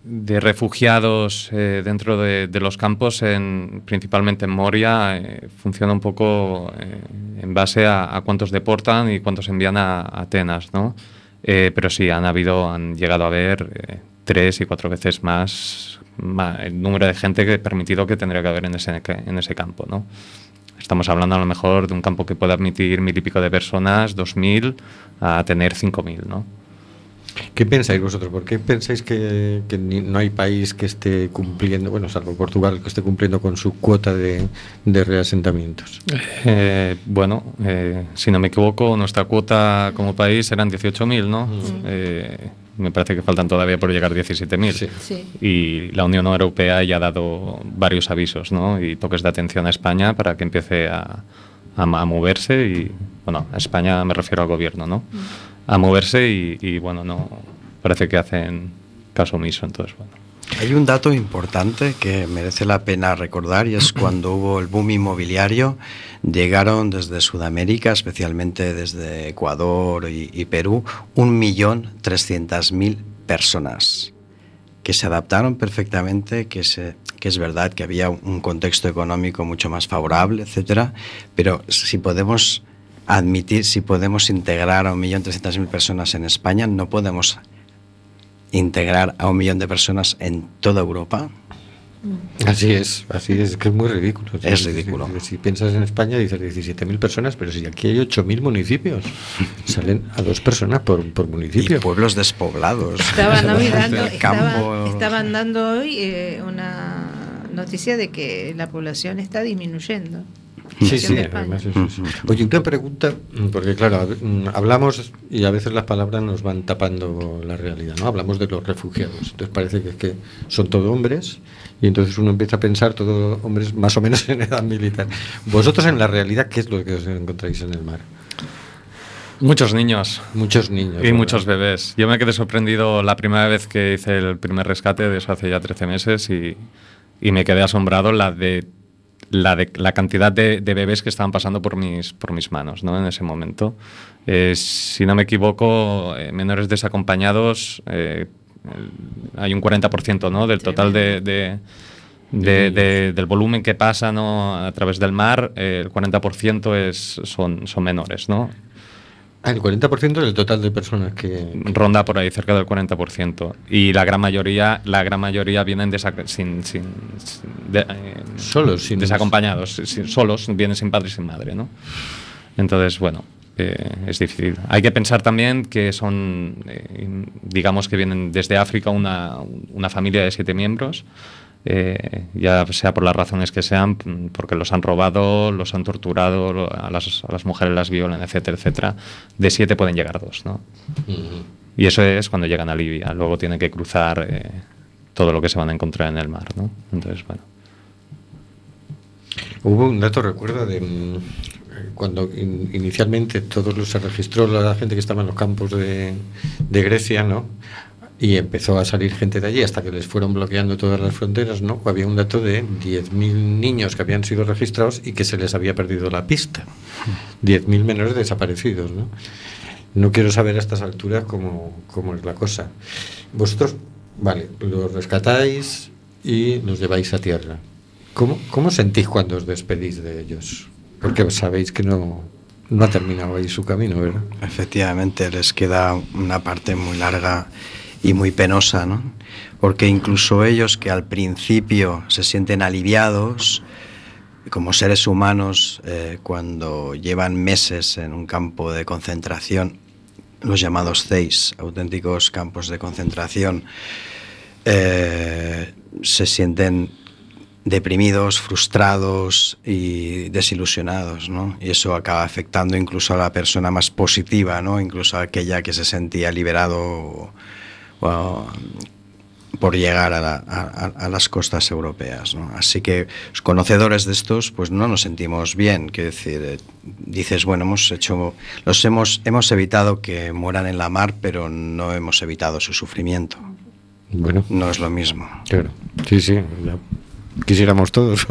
[SPEAKER 12] de, refugiados eh, dentro de, los campos, en, principalmente en Moria, eh, funciona un poco en base a, a, cuántos deportan y cuántos envían a, a Atenas, ¿no? Eh, pero sí, han habido, han llegado a haber eh, tres y cuatro veces más, el número de gente que permitido que tendría que haber en ese, en ese campo, ¿no? Estamos hablando a lo mejor de un campo que pueda admitir mil y pico de personas, dos mil, a tener cinco mil, ¿no?
[SPEAKER 1] ¿Qué pensáis vosotros? ¿Por qué pensáis que, no hay país que esté cumpliendo, bueno, salvo Portugal, que esté cumpliendo con su cuota de, reasentamientos?
[SPEAKER 12] Eh, bueno, eh, si no me equivoco, nuestra cuota como país eran 18.000, ¿no? Eh, me parece que faltan todavía por llegar 17.000. Sí. Y la Unión Europea ya ha dado varios avisos, ¿no? Y toques de atención a España para que empiece a, a, moverse y, bueno, a España me refiero al gobierno, ¿no? A moverse y, bueno, no parece que hacen caso omiso. Entonces, bueno.
[SPEAKER 5] Hay un dato importante que merece la pena recordar y es cuando hubo el boom inmobiliario, llegaron desde Sudamérica, especialmente desde Ecuador y, y Perú, un millón trescientas mil personas que se adaptaron perfectamente, que, se, que es verdad que había un contexto económico mucho más favorable, etcétera, pero si podemos admitir si podemos integrar a un millón trescientas mil personas en España, no podemos integrar a un millón de personas en toda Europa.
[SPEAKER 1] Así es, así es, que es muy ridículo.
[SPEAKER 5] Es ridículo.
[SPEAKER 1] Si, piensas en España dices 17.000 personas, pero si aquí hay 8.000 municipios, salen a dos personas por, por municipio.
[SPEAKER 5] Y pueblos despoblados.
[SPEAKER 7] Estaban, dando, estaban dando hoy eh, una noticia de que la población está disminuyendo.
[SPEAKER 1] Sí, sí, Oye, una pregunta, porque claro, hablamos y a veces las palabras nos van tapando la realidad, ¿no? Hablamos de los refugiados, entonces parece que, que son todos hombres y entonces uno empieza a pensar todos hombres más o menos en edad militar. Vosotros en la realidad, ¿qué es lo que os encontráis en el mar?
[SPEAKER 12] Muchos niños.
[SPEAKER 1] Muchos niños.
[SPEAKER 12] Y muchos bebés. Yo me quedé sorprendido la primera vez que hice el primer rescate, de eso hace ya 13 meses, y, y me quedé asombrado la de la, de, la cantidad de, bebés que estaban pasando por mis, por mis manos ¿no? en ese momento. Eh, si no me equivoco, eh, menores desacompañados, eh, hay un 40% ¿no? del total de, de, del volumen que pasa ¿no? a través del mar, el 40% es, son, son menores. ¿no?
[SPEAKER 1] Ah, el 40% del total de personas que
[SPEAKER 12] ronda por ahí cerca del 40% y la gran mayoría la gran mayoría vienen sin, sin,
[SPEAKER 1] eh, solos sin
[SPEAKER 12] desacompañados solos vienen sin padre y sin madre no entonces bueno eh, es difícil. Hay que pensar también que son eh, digamos que vienen desde África una, una familia de siete miembros eh, ya sea por las razones que sean, porque los han robado, los han torturado, a las, a las mujeres las violan, etcétera, etcétera, de siete pueden llegar dos, ¿no? Y eso es cuando llegan a Libia. Luego tienen que cruzar eh, todo lo que se van a encontrar en el mar, ¿no? Entonces, bueno.
[SPEAKER 1] Hubo un dato, recuerdo, de mm, cuando inicialmente todos se registró la gente que estaba en los campos de, de Grecia, ¿no? Y empezó a salir gente de allí hasta que les fueron bloqueando todas las fronteras, ¿no? Había un dato de 10.000 niños que habían sido registrados y que se les había perdido la pista. 10.000 menores desaparecidos, ¿no? No quiero saber a estas alturas cómo, cómo es la cosa. Vosotros, vale, los rescatáis y los lleváis a tierra. ¿Cómo, ¿Cómo sentís cuando os despedís de ellos? Porque sabéis que no, no ha terminado ahí su camino, ¿verdad?
[SPEAKER 5] Efectivamente, les queda una parte muy larga y muy penosa, ¿no? Porque incluso ellos que al principio se sienten aliviados, como seres humanos, eh, cuando llevan meses en un campo de concentración, los llamados CEIS, auténticos campos de concentración, eh, se sienten deprimidos, frustrados y desilusionados, ¿no? Y eso acaba afectando incluso a la persona más positiva, ¿no? Incluso a aquella que se sentía liberado por llegar a, las costas europeas. Así que los conocedores de estos, pues no nos sentimos bien. Que decir, eh, dices, bueno, hemos hecho, los hemos, hemos evitado que mueran en la mar, pero no hemos evitado su sufrimiento.
[SPEAKER 1] Bueno,
[SPEAKER 5] no es lo mismo.
[SPEAKER 1] Claro, sí, sí. Quisiéramos todos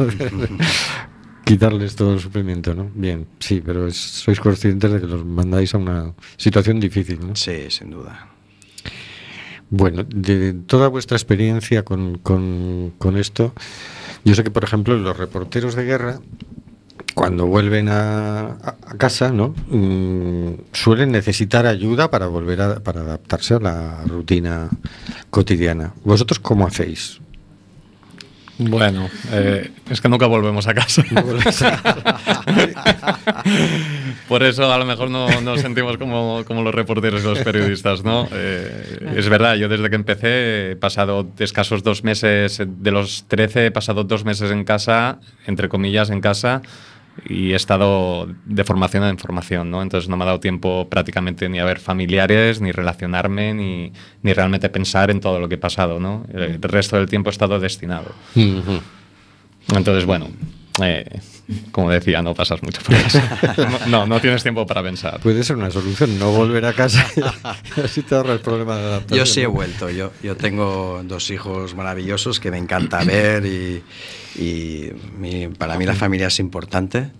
[SPEAKER 1] quitarles todo el sufrimiento, ¿no? Bien, sí, pero sois conscientes de que los mandáis a una situación difícil, ¿no?
[SPEAKER 5] Sí, sin duda.
[SPEAKER 1] Bueno, de toda vuestra experiencia con, con, esto, yo sé que, por ejemplo, los reporteros de guerra, cuando vuelven a, casa, ¿no? Mm, suelen necesitar ayuda para volver a, para adaptarse a la rutina cotidiana. ¿Vosotros cómo hacéis?
[SPEAKER 12] Bueno, eh, es que nunca volvemos a casa. Por eso a lo mejor no nos sentimos como, como, los reporteros y los periodistas, ¿no? Eh, es verdad, yo desde que empecé he pasado escasos dos meses, de los 13 he pasado dos meses en casa, entre comillas, en casa, y he estado de formación en formación, ¿no? Entonces no me ha dado tiempo prácticamente ni a ver familiares, ni relacionarme, ni, ni realmente pensar en todo lo que he pasado, ¿no? El resto del tiempo he estado destinado. Entonces, bueno, eh, como decía, no pasas mucho por casa. No, no, tienes tiempo para pensar.
[SPEAKER 1] Puede ser una solución, no volver a casa y así te ahorra el problema de adaptación.
[SPEAKER 5] Yo sí he vuelto. Yo, yo tengo dos hijos maravillosos que me encanta ver y, y para mí la familia es importante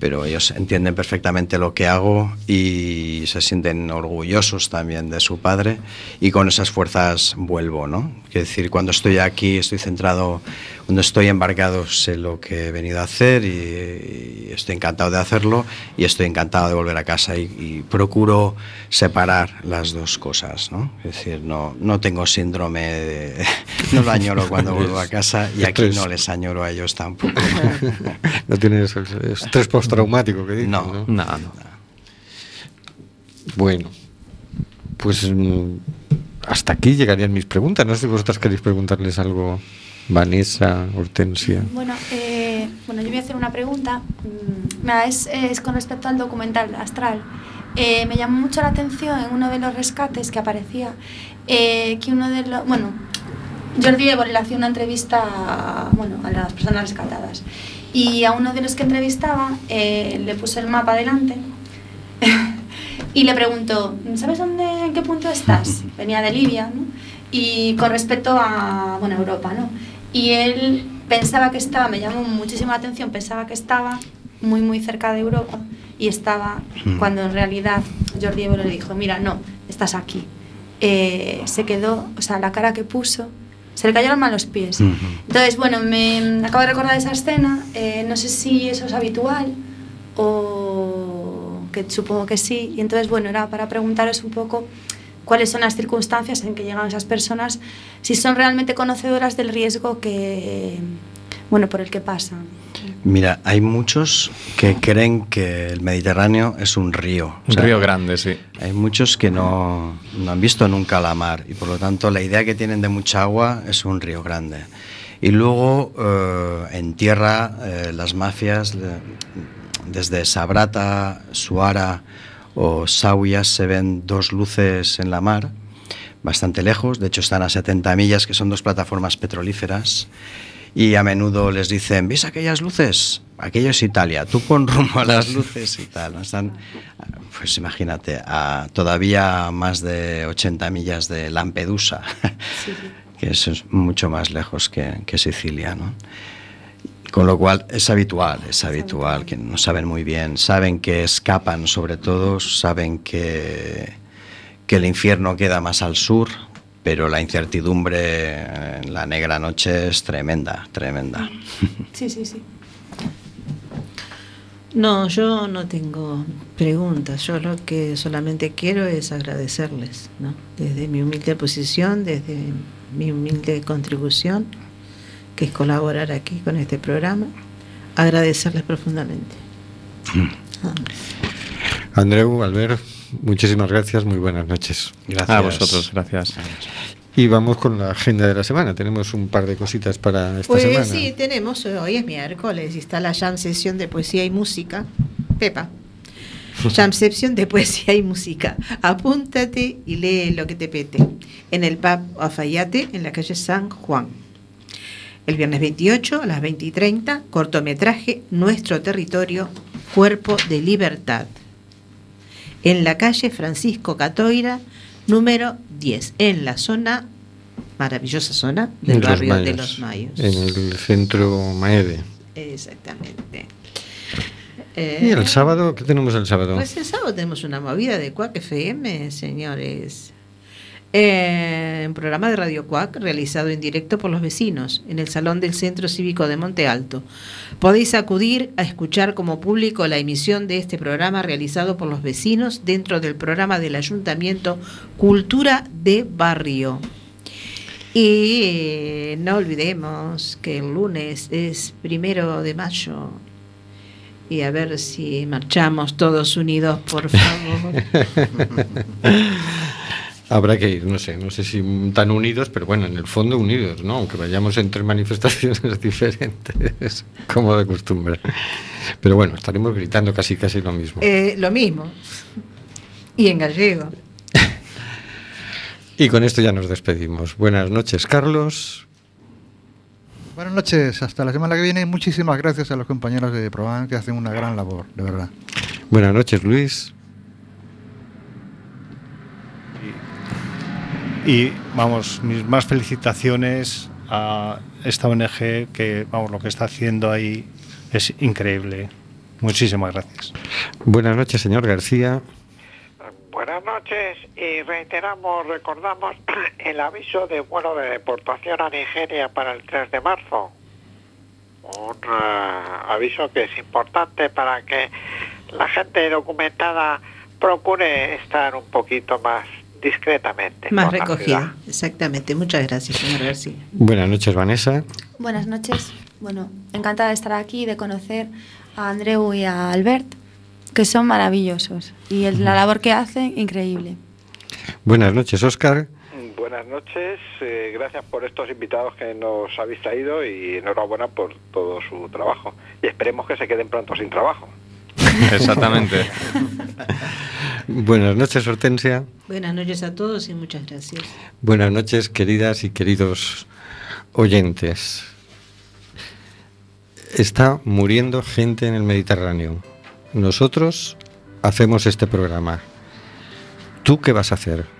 [SPEAKER 5] pero ellos entienden perfectamente lo que hago y se sienten orgullosos también de su padre y con esas fuerzas vuelvo, ¿no? Es decir, cuando estoy aquí estoy centrado, cuando estoy embarcado sé lo que he venido a hacer y, estoy encantado de hacerlo y estoy encantado de volver a casa y, procuro separar las dos cosas, ¿no? Es decir, no, no tengo síndrome de, no lo añoro cuando vuelvo a casa y aquí no les añoro a ellos tampoco.
[SPEAKER 1] no tienes estrés post traumático que dices,
[SPEAKER 5] no, no, no.
[SPEAKER 1] Bueno, pues mm, hasta aquí llegarían mis preguntas. No sé si vosotras queréis preguntarles algo, Vanessa, Hortensia.
[SPEAKER 8] Bueno, eh, bueno yo voy a hacer una pregunta. Mm, es, es con respecto al documental Astral. Eh, me llamó mucho la atención en uno de los rescates que aparecía eh, que uno de los. Bueno, Jordi Evo le hacía una entrevista bueno, a las personas rescatadas y a uno de los que entrevistaba eh, le puse el mapa delante y le preguntó, ¿sabes dónde, en qué punto estás? Venía de Libia, ¿no? Y con respecto a, bueno, Europa, ¿no? Y él pensaba que estaba, me llamó muchísimo la atención, pensaba que estaba muy, muy cerca de Europa y estaba, cuando en realidad Jordi Evo le dijo, mira, no, estás aquí. Eh, se quedó, o sea, la cara que puso se le cayeron mal los pies. Entonces, bueno, me acabo de recordar esa escena, eh, no sé si eso es habitual o que supongo que sí, y entonces, bueno, era para preguntaros un poco cuáles son las circunstancias en que llegan esas personas, si son realmente conocedoras del riesgo que, bueno, por el que pasan.
[SPEAKER 5] Mira, hay muchos que creen que el Mediterráneo es un río.
[SPEAKER 12] Un río grande, sí.
[SPEAKER 5] Hay muchos que no, no, han visto nunca la mar y por lo tanto la idea que tienen de mucha agua es un río grande. Y luego eh, en tierra eh, las mafias, desde Sabrata, Suara o Sauya se ven dos luces en la mar, bastante lejos, de hecho están a 70 millas, que son dos plataformas petrolíferas y a menudo les dicen, ¿ves aquellas luces? Aquello es Italia, tú pon rumbo a las luces y tal. Están, pues imagínate, a todavía más de 80 millas de Lampedusa, que eso es mucho más lejos que, que Sicilia, ¿no? Con lo cual es habitual, es habitual, que no saben muy bien, saben que escapan sobre todo, saben que, que el infierno queda más al sur, pero la incertidumbre en la negra noche es tremenda, tremenda.
[SPEAKER 8] Sí, sí, sí.
[SPEAKER 2] No, yo no tengo preguntas, yo lo que solamente quiero es agradecerles, ¿no? Desde mi humilde posición, desde mi humilde contribución que es colaborar aquí con este programa, agradecerles profundamente.
[SPEAKER 1] Andreu, Albert, muchísimas gracias, muy buenas noches.
[SPEAKER 12] Gracias. A vosotros, gracias.
[SPEAKER 1] Y vamos con la agenda de la semana. Tenemos un par de cositas para esta
[SPEAKER 2] pues
[SPEAKER 1] semana.
[SPEAKER 2] sí, tenemos, hoy es miércoles y está la jam sesión de poesía y música. Pepa. Jam sesión de poesía y música. Apúntate y lee lo que te pete. En el pub Afayate, en la calle San Juan. El viernes 28 a las 20 y 30, cortometraje Nuestro Territorio, Cuerpo de Libertad. En la calle Francisco Catoira, número 10, en la zona, maravillosa zona del barrio de Los Mayos.
[SPEAKER 1] En el centro Maede.
[SPEAKER 2] Exactamente.
[SPEAKER 1] ¿Y el sábado? ¿Qué tenemos el sábado?
[SPEAKER 2] Pues el sábado tenemos una movida de Cuac FM, señores. Eh, un programa de Radio Cuac realizado en directo por los vecinos en el Salón del Centro Cívico de Monte Alto. Podéis acudir a escuchar como público la emisión de este programa realizado por los vecinos dentro del programa del Ayuntamiento Cultura de Barrio. Y eh, no olvidemos que el lunes es primero de mayo y a ver si marchamos todos unidos, por favor.
[SPEAKER 1] Habrá que ir, no sé, no sé si tan unidos, pero bueno, en el fondo unidos, ¿no? Aunque vayamos entre manifestaciones diferentes, como de costumbre. Pero bueno, estaremos gritando casi casi lo mismo.
[SPEAKER 2] Eh, lo mismo. Y en gallego.
[SPEAKER 1] y con esto ya nos despedimos. Buenas noches, Carlos.
[SPEAKER 3] Buenas noches, hasta la semana que viene. Muchísimas gracias a los compañeros de Provan que hacen una gran labor, de verdad.
[SPEAKER 1] Buenas noches, Luis.
[SPEAKER 4] Y vamos, mis más felicitaciones a esta ONG que, vamos, lo que está haciendo ahí es increíble. Muchísimas gracias.
[SPEAKER 1] Buenas noches, señor García.
[SPEAKER 10] Buenas noches y reiteramos, recordamos el aviso de vuelo de deportación a Nigeria para el 3 de marzo. Un uh, aviso que es importante para que la gente documentada procure estar un poquito más discretamente.
[SPEAKER 2] Más recogida, exactamente. Muchas gracias, señor García.
[SPEAKER 1] Buenas noches, Vanessa.
[SPEAKER 8] Buenas noches. Bueno, encantada de estar aquí y de conocer a Andreu y a Albert, que son maravillosos. Y el, la labor que hacen, increíble.
[SPEAKER 1] Buenas noches, Oscar.
[SPEAKER 9] Buenas noches, eh, gracias por estos invitados que nos habéis traído y enhorabuena por todo su trabajo. Y esperemos que se queden pronto sin trabajo.
[SPEAKER 12] Exactamente.
[SPEAKER 1] Buenas noches, Hortensia.
[SPEAKER 2] Buenas noches a todos y muchas gracias.
[SPEAKER 1] Buenas noches, queridas y queridos oyentes. Está muriendo gente en el Mediterráneo. Nosotros hacemos este programa. ¿Tú qué vas a hacer?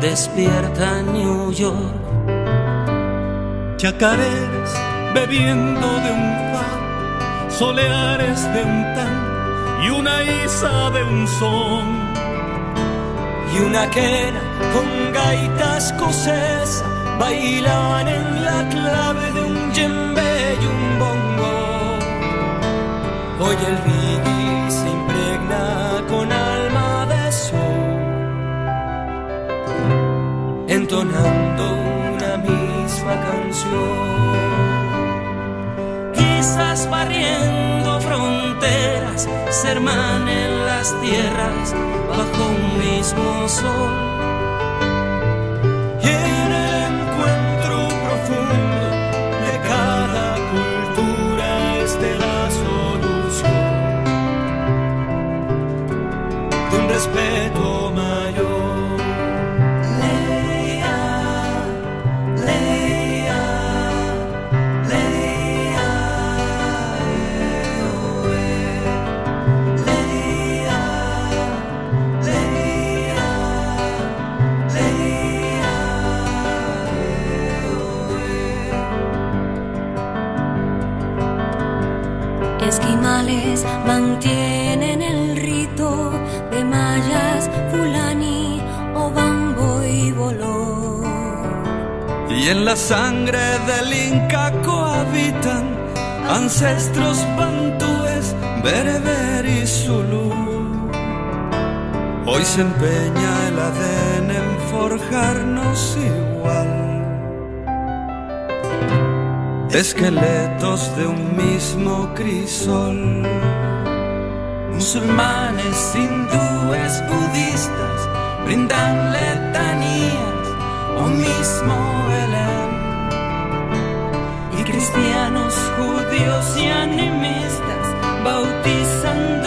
[SPEAKER 6] despierta New York. Chacareras bebiendo de un far, soleares de un tan y una isa de un son. y una quena con gaitas escocesa bailan en la clave de un yembe y un bongo. Hoy el Quizás barriendo fronteras, se hermanen las tierras bajo un mismo sol. En la sangre del Inca cohabitan ancestros bantúes, bereber y zulú. Hoy se empeña el ADN en forjarnos igual. Esqueletos de un mismo crisol. Musulmanes, hindúes, budistas brindan letanías o mismo Belén. Y cristianos, judíos y animistas bautizan